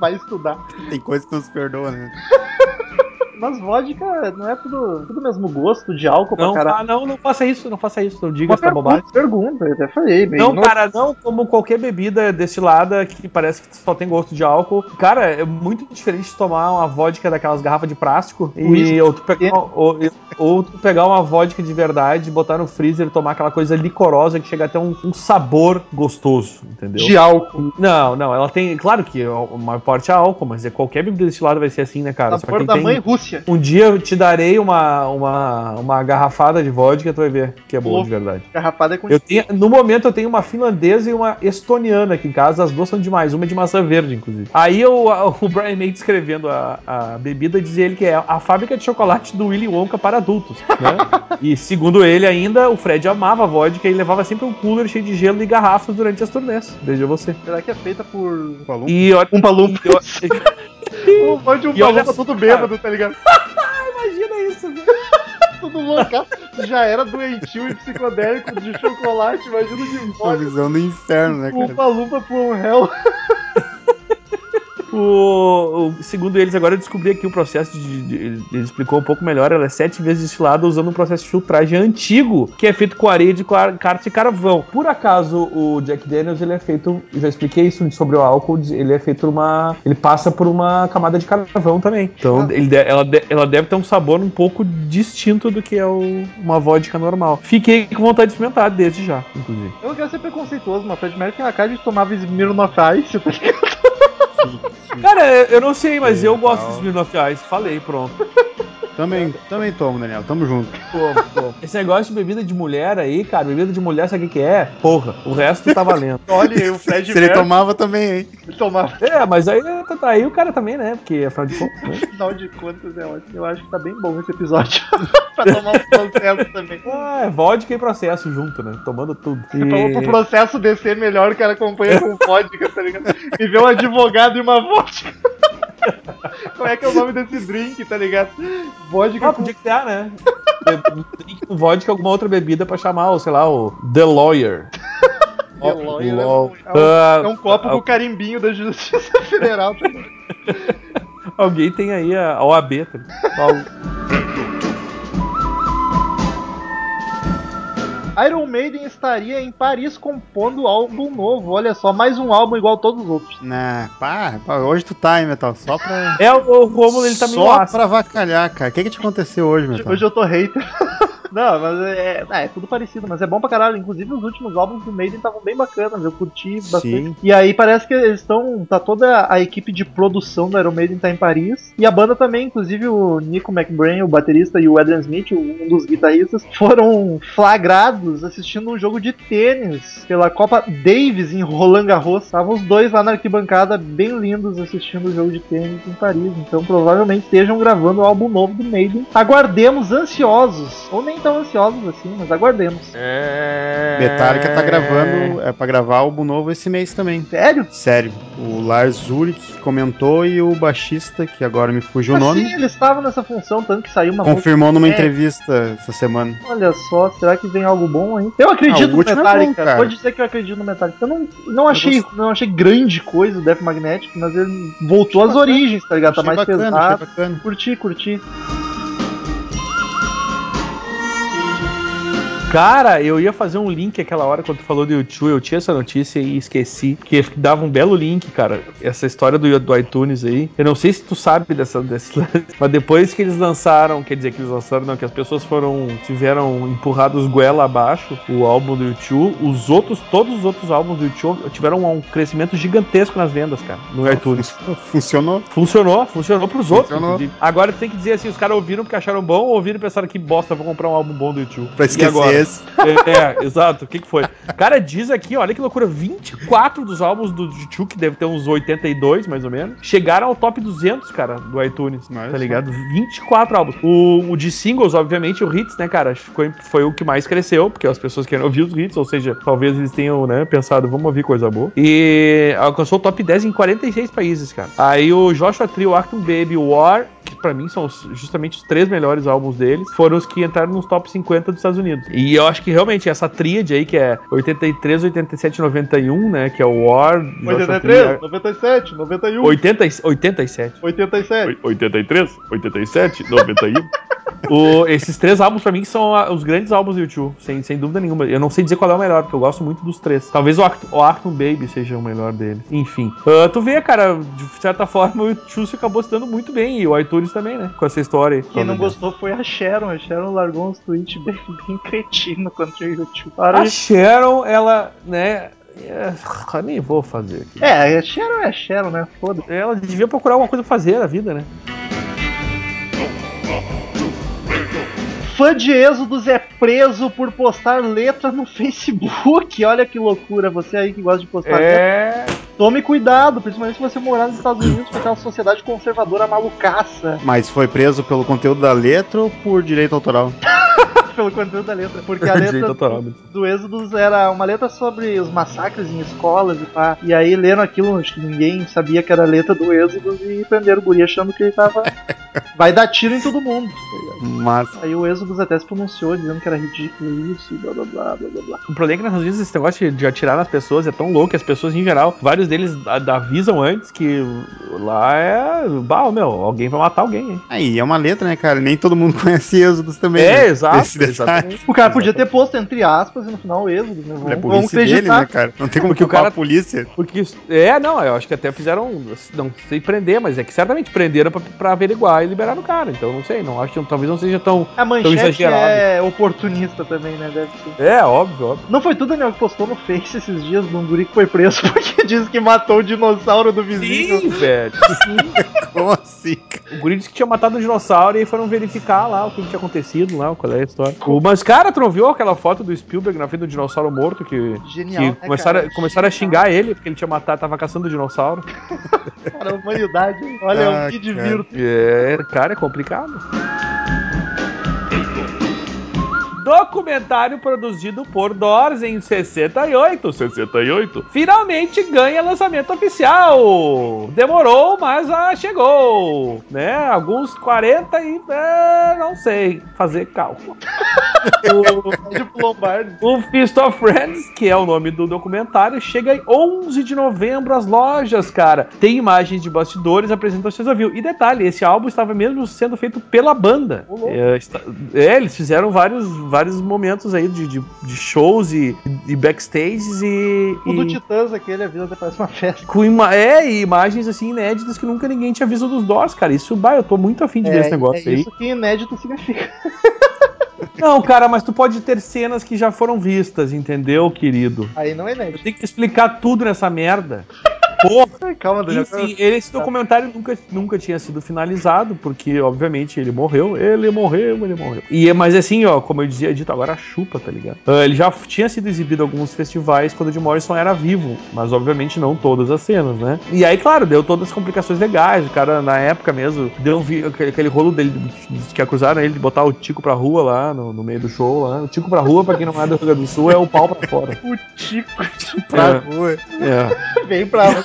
Vai estudar. Tem coisa que não se perdoa, né? Mas vodka não é tudo, tudo mesmo gosto de álcool Não, pra ah, caralho. não, não faça isso, não faça isso, não diga Uma essa bobagem. pergunta, eu até falei. Bem, Não, cara, não como qualquer bebida destilada que parece que só tem gosto de álcool. Cara, é muito diferente de tomar uma vodka daquelas garrafas de plástico e ou tu, pegar, ou, ou tu pegar uma vodka de verdade, botar no freezer e tomar aquela coisa licorosa que chega até um, um sabor gostoso, entendeu? De álcool. Não, não, ela tem. Claro que o maior parte é álcool, mas é qualquer bebida destilada vai ser assim, né, cara? Sabor da tem- mãe Um dia eu te darei uma, uma, uma garrafada de vodka, tu vai ver que é boa de verdade. Garrafada é com Eu tenho, no momento eu tenho uma finlandesa e uma estoniana aqui em casa, as duas são demais, uma é de maçã verde, inclusive. Aí eu- a- o Brian May descrevendo a, a bebida dizia ele que é a fábrica de chocolate do Willy Wonka para adultos, né? e segundo ele ainda, o Fred amava a vodka e levava sempre um cooler cheio de gelo e garrafas durante as turnês. Veja você. Será que é feita por. Falou? E olha. Um palumpa. Um monte de um só, tudo bêbado, tá ligado? Imagina isso, velho. Tudo louca. Já era doentio e psicodélico de chocolate, imagina de Uma vodka. visão do inferno, né, Um cara? palumpa from hell. O, o- segundo eles, agora eu descobri aqui o processo de, de- ele explicou um pouco melhor. Ela é sete vezes destilada usando um processo de filtragem antigo, que é feito com areia de car- carta e carvão. Por acaso, o Jack Daniels ele é feito, já expliquei isso sobre o álcool, ele é feito uma, ele passa por uma camada de carvão também. Então, Ah. ele ela, ela deve ter um sabor um pouco distinto do que é o- uma vodka normal. Fiquei com vontade de experimentar desde já, inclusive. Eu não quero ser preconceituoso, mas Fred Mercury na casa de tomava Smirnoff Ice, tá ligado? Cara, eu não sei, mas eu gosto de Smirnoff Ice. Falei, pronto. Também, também tomo, Daniel. Tamo junto. Pô, pô. Esse negócio de bebida de mulher aí, cara, bebida de mulher, sabe o que, que é? Porra, o resto tá valendo. Olha, o Fred Se ele tomava também, hein? tomava. É, mas aí, tá aí o cara também, né? Porque afinal de contas, né? Afinal de contas, é ótimo. Eu acho que tá bem bom esse episódio. pra tomar um processo também. Ah, é vodka e processo junto, né? Tomando tudo. Pra o processo descer melhor, o cara acompanha com vodka, tá ligado? E vê um advogado e uma vodka. Como é que é o nome desse drink, tá ligado? Vodka Ah, com podia criar, né? Drink com vodka alguma outra bebida pra chamar, o, sei lá, o The Lawyer. The Lawyer, é um- é um- É um copo com carimbinho da Justiça Federal. Alguém tem aí a OAB, tá Iron Maiden estaria em Paris compondo álbum novo. Olha só, mais um álbum igual a todos os outros. Nah, pá, pá, hoje tu tá, hein, Metal? Só pra. É, o, Romulo, ele tá meio Só pra avacalhar, cara. O que que te aconteceu hoje, Metal? Hoje eu tô hater. Não, mas é, é, é tudo parecido, mas é bom pra caralho. Inclusive os últimos álbuns do Maiden estavam bem bacanas, eu curti bastante. Sim. E aí parece que eles estão. Tá toda a equipe de produção do Iron Maiden tá em Paris. E a banda também, inclusive o Nico McBrain, o baterista, e o Adrian Smith, um dos guitarristas, foram flagrados assistindo um jogo de tênis pela Copa Davis em Roland Garros. Estavam os dois lá na arquibancada, bem lindos, assistindo o jogo de tênis em Paris. Então provavelmente estejam gravando o álbum novo do Maiden. Aguardemos ansiosos. Ou nem tão ansiosos assim, mas aguardemos. É... Metallica tá gravando, é pra gravar álbum novo esse mês também. Sério? Sério. O Lars Ulrich comentou e o baixista, que agora me fugiu o Ah, nome, sim, eles estavam nessa função, tanto que saiu uma confirmou numa É. entrevista essa semana. Olha só, será que vem algo bom aí? Eu Ah, acredito o no último é Metallica. bom, cara. Pode dizer que eu acredito no Metallica. Eu não, não, achei, não achei grande coisa o Death Magnetic, mas ele voltou às origens, tá ligado? Tá Achei mais bacana, pesado. achei bacana. Curti, curti. Cara, eu ia fazer um link aquela hora quando tu falou do YouTube, eu tinha essa notícia e esqueci, que dava um belo link, cara, essa história do, do iTunes aí. Eu não sei se tu sabe dessa, desse mas depois que eles lançaram, quer dizer que eles lançaram, não, que as pessoas foram, tiveram empurrados goela abaixo o álbum do YouTube, os outros, todos os outros álbuns do YouTube tiveram um crescimento gigantesco nas vendas, cara, no iTunes. Funcionou. Funcionou, funcionou pros outros. Funcionou. inclusive. Agora tem que dizer assim, os caras ouviram porque acharam bom, ou ouviram e pensaram que bosta, vou comprar um álbum bom do YouTube. Pra E esquecer agora? Esse. É, é, exato. O que, que foi? Cara, diz aqui, olha que loucura: 24 dos álbuns do YouTube, que deve ter uns 82 mais ou menos, chegaram ao top 200, cara, do iTunes. Tá só. ligado? 24 álbuns. O, o de singles, obviamente, o Hits, né, cara, foi, foi o que mais cresceu, porque as pessoas querem ouvir os hits, ou seja, talvez eles tenham, né, pensado, vamos ouvir coisa boa. E alcançou o top 10 em 46 países, cara. Aí o Joshua Tree, o Acton Baby, o War, que pra mim são os- justamente os três melhores álbuns deles, foram os que entraram nos top 50 dos Estados Unidos. E eu acho que realmente essa tríade aí, que é 83, 87 91, né, que é o War, Joshua Tree, 83, 97, 91, 80, e- 87. 87. 83, 87, 91. O, esses três álbuns pra mim são os grandes álbuns do YouTube, sem, sem dúvida nenhuma. Eu não sei dizer qual é o melhor, porque eu gosto muito dos três. Talvez o, Act o Acton Baby seja o melhor deles. Enfim. Ah, tu vê, cara, de certa forma o YouTube acabou se dando muito bem, e o iTunes também, né? Com essa história aí. Quem não gostou foi a Sharon. A Sharon largou uns tweets bem, bem cretino contra o YouTube. A Para Sharon, ela, né. é, nem vou fazer aqui. É, a Sharon é a Sharon, né? Foda-se. Ela devia procurar alguma coisa pra fazer na vida, né? Fã de Êxodos é preso por postar letra no Facebook. Olha que loucura. Você aí que gosta de postar letra. É. Tome cuidado, principalmente se você morar nos Estados Unidos com aquela sociedade conservadora malucaça. Mas foi preso pelo conteúdo da letra ou por direito autoral? Pelo conteúdo da letra. Porque a letra do, do Êxodos era uma letra sobre os massacres em escolas e pá. E aí lendo aquilo, acho que ninguém sabia que era a letra do Êxodos e prenderam o guri achando que ele tava. Vai dar tiro em todo mundo. tá? Mas Aí o Êxodos até se pronunciou dizendo que era ridículo isso e blá blá blá blá blá blá. O problema é que nas Estados Unidos esse negócio de- atirar nas pessoas é tão louco que as pessoas em geral, vários deles a- avisam antes que lá é. Bah, meu, alguém vai matar alguém, hein? aí é uma letra, né, cara? Nem todo mundo conhece Êxodos também. É, né? exato, Esse detalhe. Exatamente. O cara podia ter posto entre aspas e no final Êxodos, né? É Vamos, vamos burrice dele, acreditar. né, cara? Não tem como Porque o cara- a polícia. Porque é, não, eu acho que até fizeram, não sei prender, mas é que certamente prenderam pra, pra averiguar e liberaram o cara. Então não sei, não acho que talvez não seja tão. A manchete exagerado. é oportunista também, né? Deve ser. É, óbvio, óbvio. Não foi tudo, Daniel, que postou no Face esses dias de um guri que foi preso porque disse que matou o dinossauro do vizinho. Sim, velho. Como assim? O guri disse que tinha matado um dinossauro e aí foram verificar lá o que tinha acontecido lá, qual é a história. O, mas, cara, tu não viu aquela foto do Spielberg na frente do dinossauro morto que. Genial, que né, começaram, cara? começaram a Genial. xingar ele porque ele tinha matado, tava caçando o dinossauro. Cara, a humanidade. Olha, eu Ah, me cara. divirto. É, cara, é complicado. Documentário produzido por Doors em 68, 68, finalmente ganha lançamento oficial. Demorou, mas ah, chegou, né? Alguns 40 e é, não sei fazer cálculo. o, Lombardi. o Feast of Friends, que é o nome do documentário, chega em 11 de novembro às lojas, cara. Tem imagens de bastidores, apresentações ao vivo. E detalhe, esse álbum estava mesmo sendo feito pela banda. É, está- é, eles fizeram vários, vários momentos aí de, de, de shows e, e backstages e. O do e- Titãs aquele, a vida até parece uma festa. com ima é, e imagens assim inéditas que nunca ninguém tinha visto dos Doors, cara. Isso, bah, eu tô muito afim de ver esse negócio é aí. isso que inédito significa. Não, cara, mas tu pode ter cenas que já foram vistas, entendeu, querido? Aí não é inédito. tenho que explicar tudo nessa merda. Porra. Calma, Daniel. Enfim, esse documentário nunca, nunca tinha sido finalizado, porque, obviamente, ele morreu, ele morreu, ele morreu. E, mas assim, ó, como eu dizia dito, agora chupa, tá ligado? Ah, ele já tinha sido exibido em alguns festivais quando o Jim Morrison era vivo, mas obviamente não todas as cenas, né? E aí, claro, deu todas as complicações legais. O cara, na época mesmo, deu um aquele, rolo dele de- que acusaram ele de botar o Tico pra rua lá no, no meio do show lá. O Tico pra rua, pra quem não é do Rio Grande do Sul, é o pau pra fora. O Tico Pra É. rua. É. vem pra.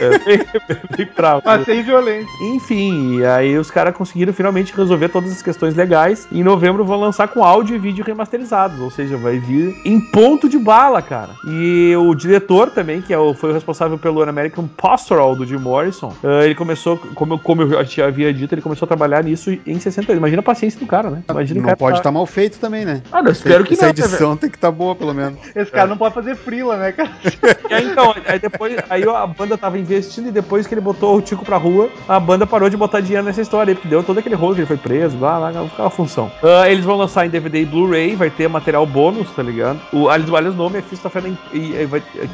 É bem, bem bravo. Mas sem violência. Enfim, e aí os caras conseguiram finalmente resolver todas as questões legais. E em novembro vão lançar com áudio e vídeo remasterizados. Ou seja, vai vir em ponto de bala, cara. E o diretor também, que é o, foi o responsável pelo American Pastoral do Jim Morrison, eh, ele começou, como, eu- como eu já havia dito, ele começou a trabalhar nisso em 68. Imagina a paciência do cara, né? Imagina Não cara pode tá- estar mal feito também, né? Ah, não, espero que Essa não. velho? edição tem que estar boa, pelo menos. Esse cara não pode fazer frila, né, cara? E aí, então, aí depois, aí a banda tava investindo e depois que ele botou o Tico pra rua, a banda parou de botar dinheiro nessa história aí, porque deu todo aquele rolo que ele foi preso, blá, blá, blá, aquela função. Ah, eles vão lançar em DVD e Blu-ray, vai ter material bônus, tá ligado? O, aliás, o nome é Fist of Friends,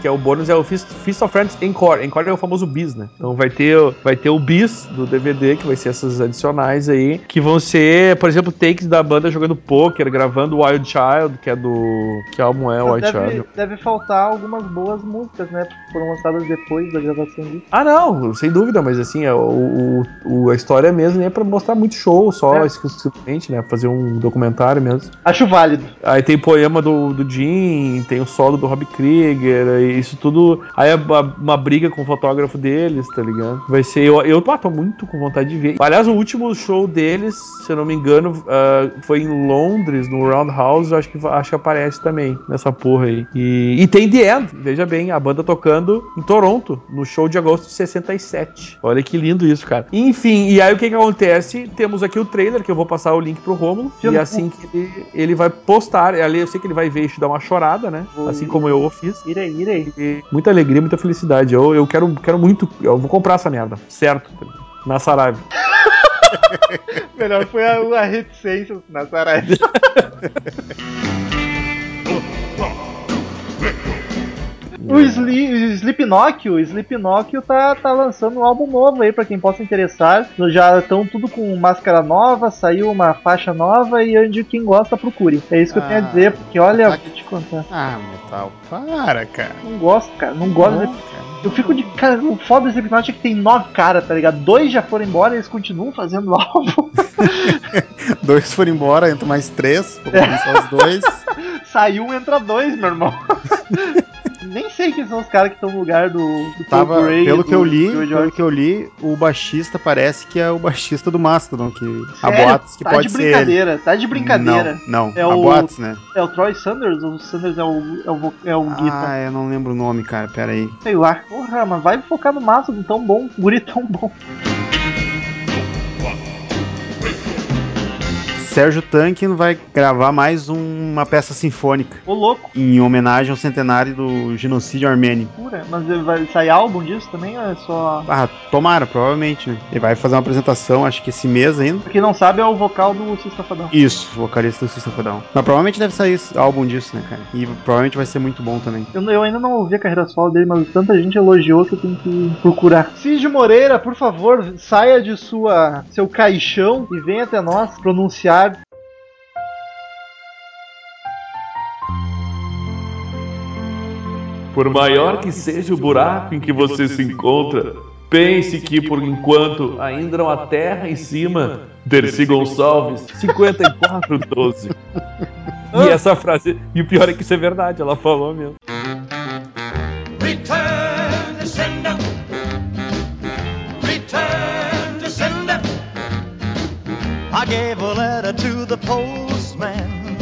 que é o bônus, é o Fist, Fist of Friends Encore. Encore é o famoso bis, né? Então vai ter, o- vai ter o bis do DVD, que vai ser essas adicionais aí, que vão ser, por exemplo, takes da banda jogando poker, gravando Wild Child, que é do... que álbum é Wild deve, Child? deve faltar algumas boas músicas, né? Que foram lançadas depois da gravação disso. Ah, não, sem dúvida, mas assim, é, o, o- a história mesmo é pra mostrar muito show só, É. exclusivamente, né? Fazer um documentário mesmo. Acho válido. Aí tem poema do, do Jim, tem o solo do Rob Krieger, isso tudo. Aí é uma, uma briga com o fotógrafo deles, tá ligado? Vai ser. Eu, eu ah, tô muito com vontade de ver. Aliás, o último show deles, se eu não me engano, ah, foi em Londres, no Roundhouse, acho que, acho que aparece também nessa porra aí. E, e tem The End, veja bem, a banda tocando em Toronto, no show de agosto de 67. Olha que lindo isso, cara. Enfim, e aí o que que acontece? Temos aqui o trailer, que eu vou passar o link pro Romulo, e assim que ele, ele vai postar, ali eu sei que ele vai ver e dar uma chorada, né? Vou Assim ir. como eu o fiz. Irei, irei. E muita alegria, muita felicidade. Eu, eu quero, quero muito. Eu vou comprar essa merda, certo? Na Saraiva. Melhor foi a, a reticência na Saraiva. O, Sli, o Slipknot, o Slipknot tá, tá lançando um álbum novo aí pra quem possa interessar. Já estão tudo com máscara nova, saiu uma faixa nova e onde quem gosta procure. É isso que eu tenho a Ah, dizer, porque olha, tá vou te contar. Ah, metal, para, cara. Não gosto, cara, não gosto. Não, de- cara. Eu fico de cara, o foda do Slipknot é que tem nove caras, tá ligado? Dois já foram embora e eles continuam fazendo álbum. Dois foram embora, entra mais três, vou só os dois. Saiu um, entra dois, meu irmão. Nem sei quem são os caras que estão no lugar do, do Tava, pelo do que eu li, pelo que eu li, o baixista parece que é o baixista do Mastodon, que há Sério? boatos que tá pode de ser ele. brincadeira, tá de brincadeira. Não, não, É há o- boatos, né? É o Troy Sanders ou o Sanders é o, é o, é o? Ah, eu não lembro o nome, cara, pera aí. Sei lá. Porra, mas vai focar no Mastodon tão bom, guri tão bom. Sérgio Tankin vai gravar mais um- uma peça sinfônica Ô louco, em homenagem ao centenário do genocídio armênio. pura. Mas ele vai sair álbum disso também ou é só. Ah, tomara, provavelmente, né? Ele vai fazer uma apresentação, acho que esse mês ainda. Pra quem não sabe, é o vocal do Sistafadão. Isso, vocalista do System of a Down. Mas provavelmente deve sair álbum disso, né, cara? E provavelmente vai ser muito bom também. Eu, eu ainda não ouvi a carreira solo dele, mas tanta gente elogiou que eu tenho que procurar. Cid Moreira, por favor, saia de sua seu caixão e venha até nós pronunciar. Por maior que seja o buraco em que você se encontra, pense que por enquanto ainda não há terra em cima. Dercy Gonçalves, 5412. E essa frase, e o pior é que isso é verdade, ela falou mesmo. Return to sender. Return to sender. I gave a letter to the postman.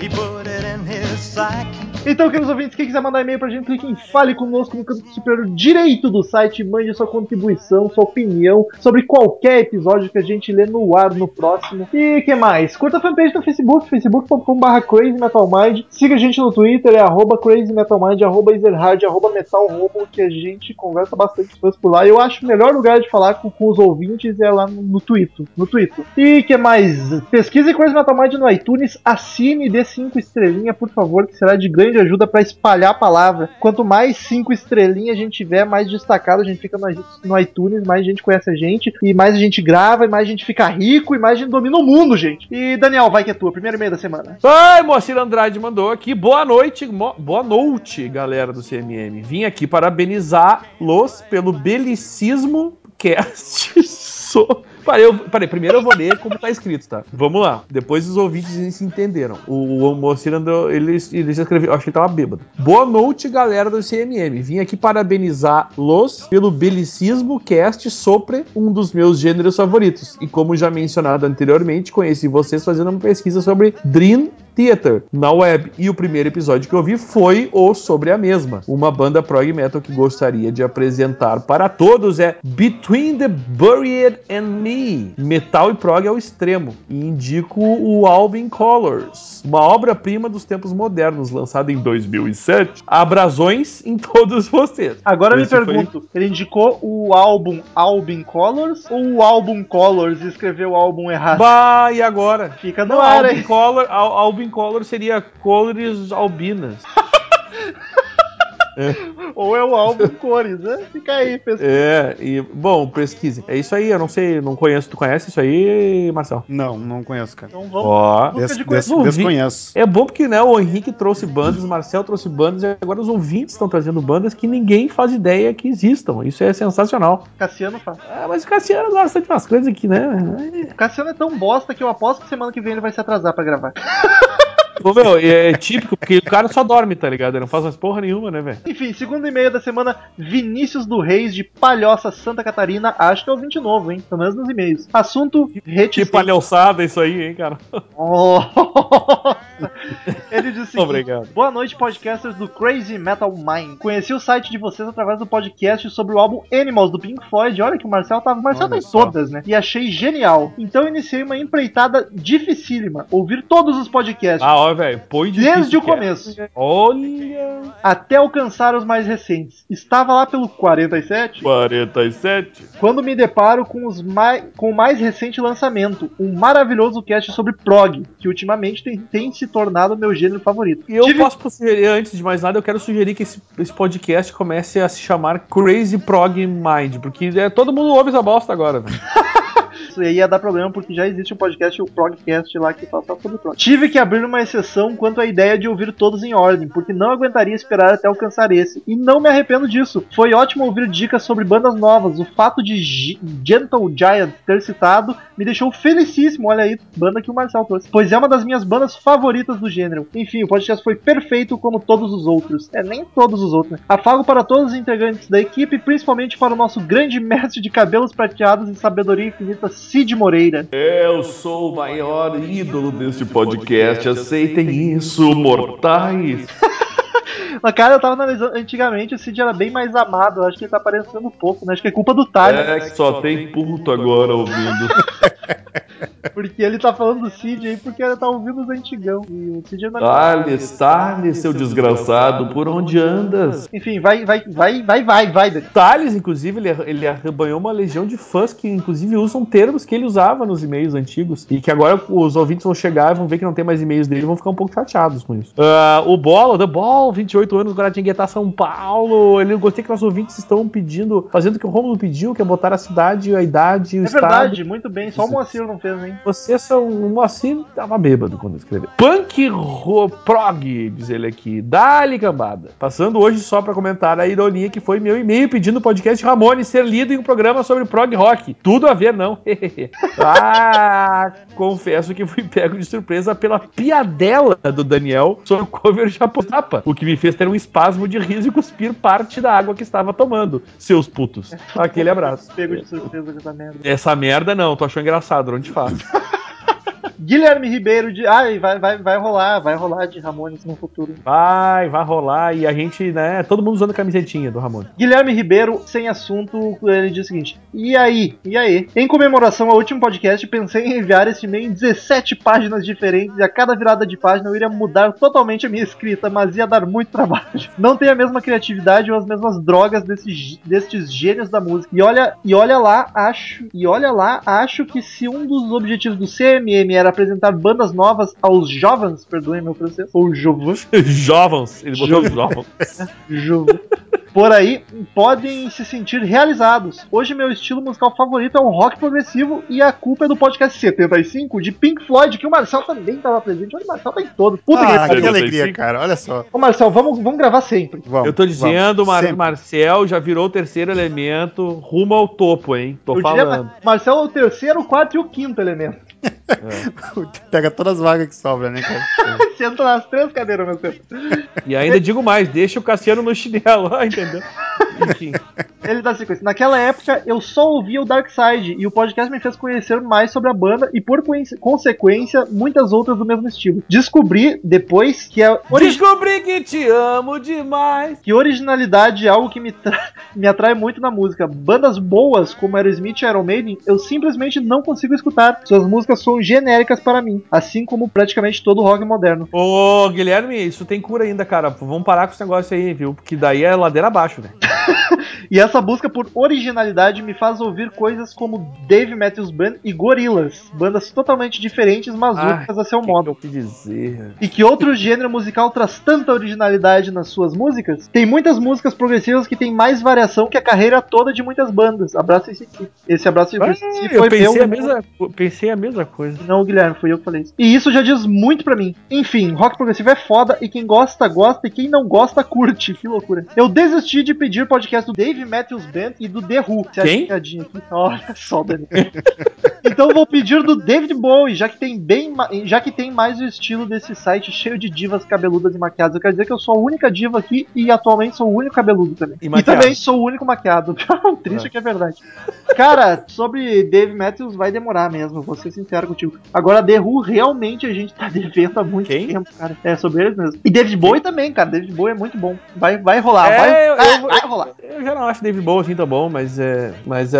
He put it in his sack. Então, queridos ouvintes, quem quiser mandar e-mail pra gente, clique em Fale Conosco no canto superior direito do site, mande sua contribuição, sua opinião sobre qualquer episódio que a gente lê no ar no próximo. E que mais? Curta a fanpage no Facebook, facebook.com.br crazymetalmind. Siga a gente no Twitter, é arroba crazymetalmind, arroba ezerhard, arroba metalrobo, que a gente conversa bastante com as pessoas por lá. Eu acho o melhor lugar de falar com, com os ouvintes é lá no, no Twitter. No Twitter. E que mais? Pesquise Crazy Metal Mind no iTunes, assine e dê 5 estrelinhas, por favor, que será de grande ajuda para espalhar a palavra. Quanto mais 5 estrelinhas a gente tiver, mais destacado a gente fica no, iTunes, mais gente conhece a gente, e mais a gente grava, e mais a gente fica rico, e mais a gente domina o mundo, gente. E Daniel, vai que é tua, primeiro e-mail da semana. Ai, Moacir Andrade mandou aqui. Boa noite, boa noite, galera do CMM. Vim aqui parabenizá-los pelo belicismo cast. So- Parei, eu, parei, primeiro eu vou ler como tá escrito, tá? Vamos lá. Depois os ouvintes se entenderam. O, o Moacir andou, ele, ele escreveu, eu acho que ele tava bêbado. Boa noite, galera do CMM. Vim aqui parabenizar-los pelo belicismo cast sobre um dos meus gêneros favoritos. E como já mencionado anteriormente, conheci vocês fazendo uma pesquisa sobre Dream Theater na web. E o primeiro episódio que eu vi foi o sobre a mesma. Uma banda prog metal que gostaria de apresentar para todos é Between the Buried and Me. Metal e prog ao extremo. E indico o Albin Colors, uma obra-prima dos tempos modernos, lançado em 2007. Abrasões em todos vocês. Agora eu me Esse foi- pergunto, ele indicou o álbum Album Colors ou o álbum Colors e escreveu o álbum errado? Bah, e agora? Fica no Não, ar, Albin hein? Color, Al- Albin Color seria Colores Albinas. Ou é o álbum Cores, né? Fica aí, pessoal. É, e bom, pesquise. É isso aí, eu não sei, não conheço. Tu conhece isso aí, Marcel? Não, não conheço, cara. Então vamos. Ó. Des, de des, desconheço. É bom porque, né, o Henrique trouxe bandas, o Marcel trouxe bandas, e agora os ouvintes estão trazendo bandas que ninguém faz ideia que existam. Isso é sensacional. Cassiano faz. Ah, mas o Cassiano gosta de umas coisas aqui, né? O Cassiano é tão bosta que eu aposto que semana que vem ele vai se atrasar pra gravar. Ô, meu, é típico, porque o cara só dorme, tá ligado? Ele não faz mais porra nenhuma, né, velho? Enfim, segundo e-mail da semana, Vinícius do Reis, de Palhoça, Santa Catarina. Acho que é ouvinte novo, hein? Pelo menos nos e-mails. Assunto Que reticente. palhaçada isso aí, hein, cara? Nossa. Ele disse o Obrigado. Boa noite, podcasters do Crazy Metal Mind. Conheci o site de vocês através do podcast sobre o álbum Animals do Pink Floyd. Olha que o Marcel tava. O Marcel Olha tá em todas, né? E achei genial. Então iniciei uma empreitada dificílima. Ouvir todos os podcasts. Ah, ó, velho, põe difícil Desde o é. começo, Olha. até alcançar os mais recentes. Estava lá pelo 47, 47. quando me deparo com, os mai... com o mais recente lançamento, um maravilhoso cast sobre prog, que ultimamente tem, tem se tornado meu gênero favorito. E eu Tive- posso sugerir, antes de mais nada, eu quero sugerir que esse, esse podcast comece a se chamar Crazy Prog Mind, porque é, todo mundo ouve essa bosta agora, velho. Isso ia dar problema porque já existe um podcast, o Progcast lá que fala só sobre prog. Tive que abrir uma exceção quanto à ideia de ouvir todos em ordem, porque não aguentaria esperar até alcançar esse. E não me arrependo disso. Foi ótimo ouvir dicas sobre bandas novas. O fato de G- Gentle Giant ter citado me deixou felicíssimo. Olha aí, banda que o Marcel trouxe. Pois é uma das minhas bandas favoritas do gênero. Enfim, o podcast foi perfeito como todos os outros. É, nem todos os outros, né? Afago para todos os integrantes da equipe, principalmente para o nosso grande mestre de cabelos prateados e sabedoria infinita, Cid Moreira. Eu sou o maior ídolo desse podcast, aceitem isso, mortais. Mas, cara, eu tava analisando, antigamente o Cid era bem mais amado, eu acho que ele tá aparecendo um pouco, né? Acho que é culpa do Thales, É que só tem puto agora ouvindo. porque ele tá falando do Cid aí porque ele tá ouvindo os antigão. E o Cid ainda Thales, Thales, seu desgraçado, por onde andas? Enfim, vai, vai, vai, vai, vai, vai. Thales, inclusive, ele, ele arrebanhou uma legião de fãs que, inclusive, usam termos que ele usava nos e-mails antigos. E que agora os ouvintes vão chegar e vão ver que não tem mais e-mails dele e vão ficar um pouco chateados com isso. Ah, o Bola, The Ball, 28 anos, Guaratinguetá, São Paulo. Ele gostei que nossos ouvintes estão pedindo, fazendo o que o Romulo pediu, que é botar a cidade, a idade, o É estado. verdade, muito bem, só o Moacir não fez, hein? Vocês são. O Moacir tava bêbado quando escreveu. Punk ro- Prog, diz ele aqui. Dá-lhe cambada. Passando hoje só pra comentar a ironia que foi meu e-mail pedindo o podcast Ramone ser lido em um programa sobre prog rock. Tudo a ver, não. ah, confesso que fui pego de surpresa pela piadela do Daniel sobre o cover japonapa, o que me fez ter um espasmo de riso e cuspir parte da água que estava tomando. Seus putos. Aquele abraço. Pego de surpresa com essa merda. Essa merda não, tu achou engraçado, onde faz? Guilherme Ribeiro de. Ai, vai, vai, vai rolar, vai rolar de Ramones no futuro. Vai, vai rolar. E a gente, né? Todo mundo usando camisetinha do Ramon. Guilherme Ribeiro, sem assunto, ele diz o seguinte: E aí? E aí? Em comemoração ao último podcast, pensei em enviar esse e-mail em 17 páginas diferentes e a cada virada de página eu iria mudar totalmente a minha escrita, mas ia dar muito trabalho. Não tem a mesma criatividade ou as mesmas drogas desses, destes gênios da música. E olha, e olha lá, acho, e olha lá, acho que se um dos objetivos do CMM era apresentar bandas novas aos jovens, perdoem meu francês, ou jovens, Jovens, ele botou Jovens. jovens. jovens. Por aí, podem se sentir realizados. Hoje, meu estilo musical favorito é o rock progressivo e a culpa é do podcast 75 de Pink Floyd, que o Marcel também estava presente. Olha, o Marcel tá em todo. Puta Ah, que que alegria, 75. cara. Olha só. Ô, Marcel, vamos, vamos gravar sempre. Vamos, Eu tô dizendo. Mar Sempre. Marcel já virou o terceiro elemento rumo ao topo, hein? Tô Eu diria, falando. Marcel é o terceiro, o quarto e o quinto elemento. Pega todas as vagas que sobram, né, cara? Senta nas três cadeiras ao mesmo tempo. E ainda digo mais, deixa o Cassiano no chinelo, entendeu? Enfim. Ele dá sequência. Naquela época, eu só ouvia o Dark Side e o podcast me fez conhecer mais sobre a banda e, por consequência, muitas outras do mesmo estilo. Descobri depois que a, origi- Descobri que te amo demais. que originalidade é algo que me, tra- me atrai muito na música. Bandas boas como Aerosmith e Iron Maiden, eu simplesmente não consigo escutar. Suas músicas são genéricas para mim, assim como praticamente todo rock moderno. Ô, Guilherme, isso tem cura ainda, cara. Vamos parar com esse negócio aí, viu? Porque daí é ladeira abaixo, né? E essa busca por originalidade me faz ouvir coisas como Dave Matthews Band e Gorillaz, bandas totalmente diferentes, mas únicas a seu Que modo. que eu dizer? E que outro gênero musical traz tanta originalidade nas suas músicas? Tem muitas músicas progressivas que tem mais variação que a carreira toda de muitas bandas. Abraço esse Esse abraço Ah, esse eu foi pensei meu. a, mesma, pensei a mesma coisa. Não, Guilherme, fui eu que falei isso. E isso já diz muito pra mim. Enfim, rock progressivo é foda e quem gosta, gosta e quem não gosta, curte. Que loucura. Eu desisti de pedir podcast do Dave Matthews Band e do The Who. Quem? Olha só, Daniel. então vou pedir do David Bowie, já que tem bem, já que tem mais o estilo desse site cheio de divas cabeludas e maquiadas. Eu quero dizer que eu sou a única diva aqui e atualmente sou o único cabeludo também. E E, também sou o único maquiado. Triste é. que é verdade. Cara, sobre Dave Matthews vai demorar mesmo, vou ser sincero contigo. Agora, The Who realmente a gente tá devendo há muito Quem? tempo, cara. É sobre eles mesmo. E David Bowie também, cara. David Bowie é muito bom. Vai, vai rolar, É, vai, eu- vai, eu- vai rolar. Eu já não acho David Bowie assim tão bom, mas é. Mas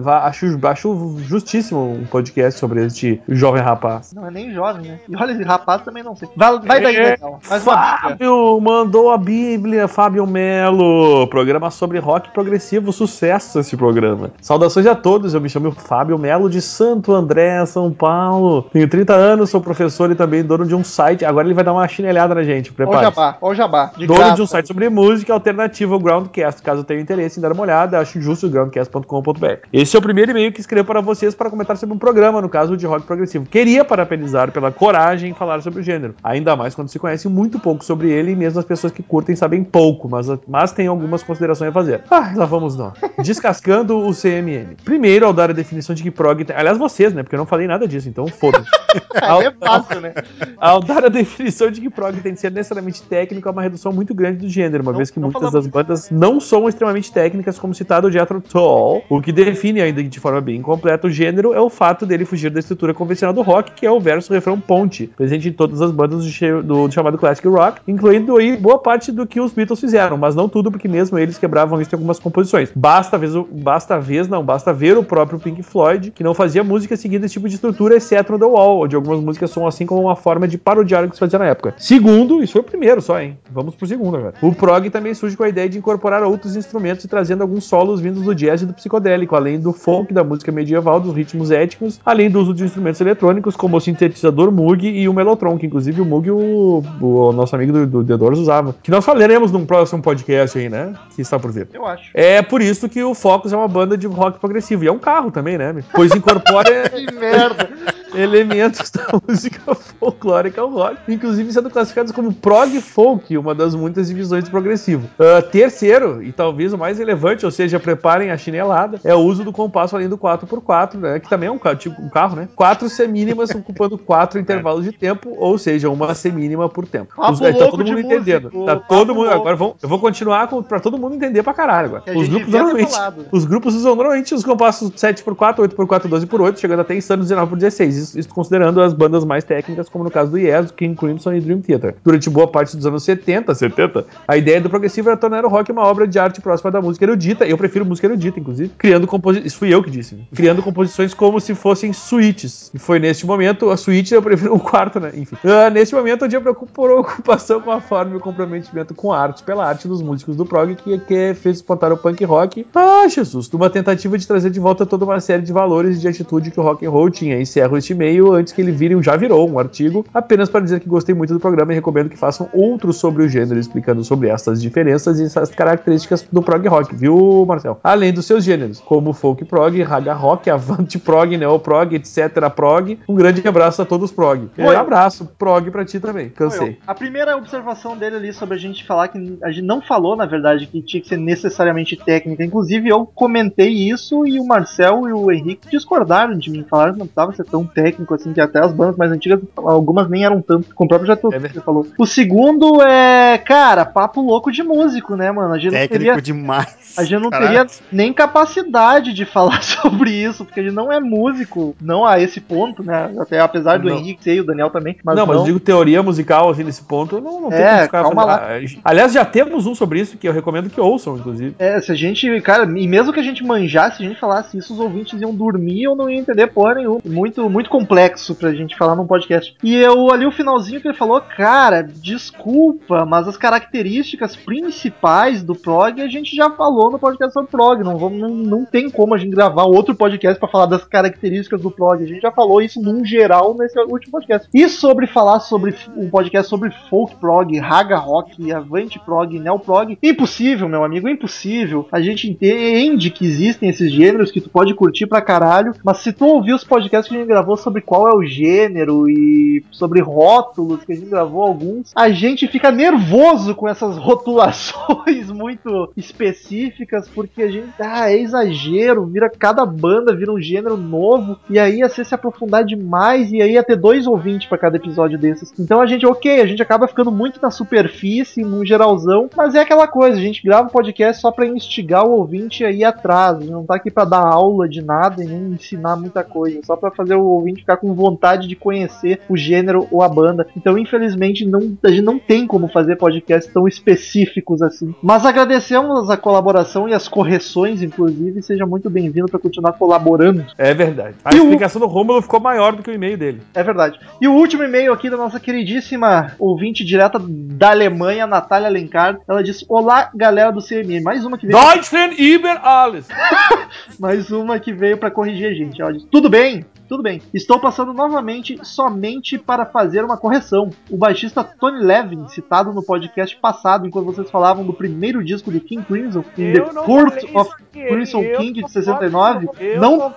vá- acho, acho justíssimo um podcast sobre este jovem rapaz. Não é nem jovem, né? E olha, esse rapaz também não sei. Vai, vai daí, É, bica. Fábio mandou a Bíblia, Fábio Melo. Programa sobre rock progressivo, sucesso esse programa. Saudações a todos, eu me chamo Fábio Melo de Santo André, São Paulo. Tenho 30 anos, sou professor e também dono de um site. Agora ele vai dar uma chinelhada na gente, Ó o prepare jabá, ó o jabá. De Dono graça. de um site sobre música alternativa, o Groundcast. Caso tenha interesse em dar uma olhada, acho justo o groundcast.com.br. Esse é o primeiro e-mail que escrevo para vocês para comentar sobre um programa, no caso de rock progressivo. Queria parabenizar pela coragem em falar sobre o gênero, ainda mais quando se conhece muito pouco sobre ele e mesmo as pessoas que curtem sabem pouco, mas, mas tem algumas considerações a fazer. Ah, lá vamos nós. Descascando o CMM. Primeiro, ao dar a definição de que prog. Aliás, vocês, né? Porque eu não falei nada disso, então foda-se. Aí é fácil, né? Ao dar a definição de que prog tem que ser necessariamente técnico, é uma redução muito grande do gênero, uma Não- vez que muitas das bandas não são extremamente técnicas, como citado o Jethro Tull. O que define ainda de forma bem incompleta o gênero é o fato dele fugir da estrutura convencional do rock, que é o verso refrão ponte, presente em todas as bandas do, do- do chamado classic rock, incluindo aí boa parte do que os Beatles fizeram, mas não tudo, porque mesmo eles quebravam isso em algumas composições. Basta ver, o- basta ver, não, basta ver o próprio Pink Floyd, que não fazia música seguindo esse tipo de estrutura, exceto no The Wall, onde algumas músicas são assim como uma forma de parodiar o que se fazia na época. Segundo, isso foi o primeiro só, hein? Vamos pro segundo agora. O prog também surge com a ideia de incorporar outros instrumentos e trazendo alguns solos vindos do jazz e do psicodélico, além do folk, da música medieval, dos ritmos étnicos, além do uso de instrumentos eletrônicos, como o sintetizador Moog e o Mellotron, que inclusive o Moog, o, o nosso amigo do, do The Doors usava. Que nós falaremos num próximo podcast aí, né? Que está por vir. Eu acho. É por isso que o Focus é uma banda de rock progressivo. E é um carro também, né? Pois incorpora Que merda. elementos da música folclórica ao rock, inclusive sendo classificados como prog folk, uma das muitas divisões do progressivo. Ah, terceiro, e talvez o mais relevante, ou seja, preparem a chinelada, é o uso do compasso além do 4x4, né? Que também é um, ca- tipo, um carro, né? Quatro semínimas ocupando quatro intervalos de tempo, ou seja, uma semínima por tempo. Papo Os- tá louco todo mundo de entendendo. músico, Tá todo mundo. louco. Agora vão, eu vou continuar com, pra todo mundo entender pra caralho agora. Os grupos normalmente. Os grupos usam normalmente os compassos 7x4, 8x4, 12x8, chegando até insano 19x16. Isso, isso considerando as bandas mais técnicas, como no caso do Yes, King Crimson e Dream Theater. Durante boa parte dos anos 70, 70, a ideia do progressivo era tornar o rock uma obra de arte próxima da música erudita. Eu prefiro música erudita, inclusive. Criando composições. Isso fui eu que disse. né? Criando composições como se fossem suítes. E foi neste momento, a suíte eu prefiro um quarto, né? Enfim. Ah, neste momento, eu tinha preocupação com a forma e o comprometimento com a arte, pela arte dos músicos do prog, que, que fez espantar o punk rock. Ah, Jesus! Numa tentativa de trazer de volta toda uma série de valores e de atitude que o rock and roll tinha. Encerro este e-mail antes que ele vire, já virou um artigo, apenas para dizer que gostei muito do programa e recomendo que façam outro sobre o gênero, explicando sobre essas diferenças e essas características do prog rock, viu, Marcel? Além dos seus gêneros, como folk prog, raga rock, avante prog, neoprog, etc. prog. Um grande abraço a todos prog. Um Oi. abraço, prog pra ti também. Cansei. A primeira observação dele ali sobre a gente falar que a gente não falou, na verdade, que tinha que ser necessariamente técnica. Inclusive, eu comentei isso e o Marcel e o Henrique discordaram de mim. Falaram que não precisava ser tão técnico assim, que até as bandas mais antigas, algumas nem eram tanto. Com o próprio já É você falou. O segundo é, cara, papo louco de músico, né, mano? A gente não Técnico teria. demais. A gente não Caralho. teria nem capacidade de falar sobre isso, porque a gente não é músico, não a esse ponto, né? Até apesar do Não. Henrique ser e o Daniel também. Mas não, não, mas eu digo teoria musical, assim, nesse ponto, não, não tem É, como ficar calma fazendo- Aliás, já temos um sobre isso que eu recomendo que ouçam, inclusive. É, se a gente, cara, e mesmo que a gente manjasse, se a gente falasse isso, os ouvintes iam dormir ou não iam entender porra nenhuma. Muito, muito complexo pra gente falar num podcast. E eu ali o finalzinho que ele falou, cara, desculpa, mas as características principais do prog a gente já falou no podcast sobre prog. Não, vamos, não, não tem como a gente gravar outro podcast pra falar das características do prog. A gente já falou isso num geral nesse último podcast. E sobre falar sobre um podcast sobre folk prog, raga rock, avante prog, neo prog, impossível, meu amigo, impossível. A gente entende que existem esses gêneros que tu pode curtir pra caralho, mas se tu ouvir os podcasts que a gente gravou sobre qual é o gênero e sobre rótulos, que a gente gravou alguns, a gente fica nervoso com essas rotulações muito específicas, porque a gente, ah, é exagero, vira cada banda, vira um gênero novo, e aí ia ser se aprofundar demais, e aí ia ter dois ouvintes pra cada episódio desses. Então a gente, ok, a gente acaba ficando muito na superfície, no geralzão, mas é aquela coisa, a gente grava um podcast só pra instigar o ouvinte a ir atrás, a gente não tá aqui pra dar aula de nada e nem ensinar muita coisa, só pra fazer o ouvinte ficar com vontade de conhecer o gênero ou a banda. Então, infelizmente, não, a gente não tem como fazer podcasts tão específicos assim. Mas agradecemos a colaboração e as correções, inclusive, seja muito bem-vindo pra continuar colaborando. É verdade. A E o- explicação do Rômulo ficou maior do que o e-mail dele. É verdade. E o último e-mail aqui da nossa queridíssima ouvinte direta da Alemanha, Natália Alencar. Ela diz: Olá, galera do CMM. Mais uma que veio, Deutschland über alles. mais uma que veio para corrigir a gente. Ela diz: Tudo bem? Tudo bem. Estou passando novamente somente para fazer uma correção. O baixista Tony Levin, citado no podcast passado, enquanto vocês falavam do primeiro disco do King Crimson, in The Court of Crimson King de 69, não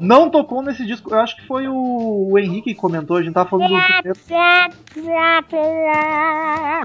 não tocou nesse disco. Eu acho que foi o, o Henrique que comentou. A gente tava falando do primeiro.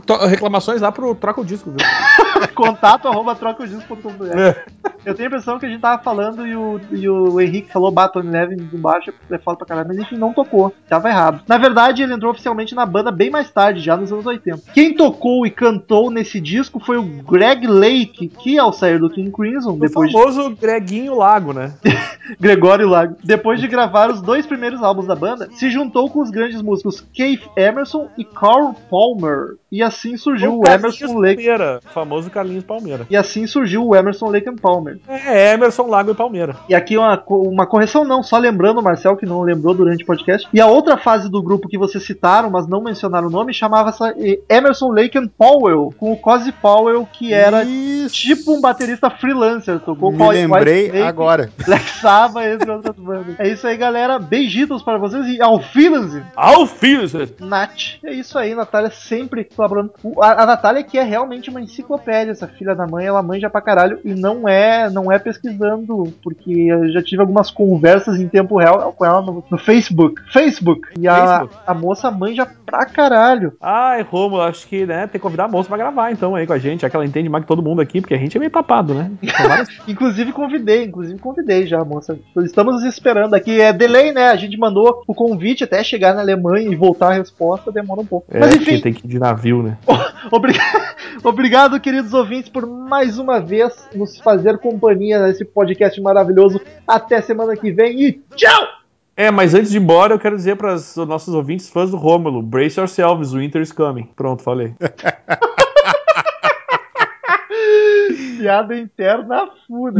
To- Reclamações lá pro Troca o Disco, viu? contato arroba trocadisco.com.br. É. Eu tenho a impressão que a gente tava falando e o, e o Henrique falou Baton Levin do baixo é foda pra caralho, mas enfim, não tocou. Tava errado. Na verdade, ele entrou oficialmente na banda bem mais tarde, já nos anos 80. Quem tocou e cantou nesse disco foi o Greg Lake, que ao sair do King Crimson, O depois de famoso Greguinho Lago, né? Gregório Lago, depois de gravar os dois primeiros álbuns da banda, se juntou com os grandes músicos Keith Emerson e Carl Palmer. E assim surgiu o, Carlinhos Emerson Lake. Palmeira, o famoso Carlinhos Palmeira. E assim surgiu o Emerson Lake and Palmer. É, Emerson Lago e Palmeira. E aqui uma, uma correção, não, só lembrando, Marcel, que não lembrou durante o podcast. E a outra fase do grupo que vocês citaram, mas não mencionaram o nome, chamava-se Emerson Lake and Powell, com o Cozy Powell, que era Isso. tipo um baterista freelancer. Tocou Me lembrei Whitesnake, agora. Black Sabbath, entre outras bandas. É isso aí, galera. Beijitos para vocês e ao Finlands, Alfios! Nath. É isso aí, Natália sempre colaborando. A, a Natália que é realmente uma enciclopédia, essa filha da mãe, ela manja pra caralho e não é, não é pesquisando, porque eu já tive algumas conversas em tempo real com ela no, no Facebook. Facebook. E a, Facebook. a moça manja pra caralho. Ai, Romulo, acho que, né, tem que convidar a moça pra gravar então aí com a gente, já que ela entende mais que todo mundo aqui, porque a gente é meio tapado, né? Inclusive convidei, inclusive convidei já, moça. Estamos esperando aqui. É delay, né? A gente mandou o convite até chegar na Alemanha e voltar a resposta, demora um pouco. É, Mas enfim, tem que ir de navio, né? Obri- Obrigado, queridos ouvintes, por mais uma vez nos fazer companhia nesse podcast maravilhoso. Até semana que vem e tchau! É, mas antes de ir embora, eu quero dizer para os nossos ouvintes fãs do Rômulo, brace yourselves, winter is coming. Pronto, falei. Piada interna funa.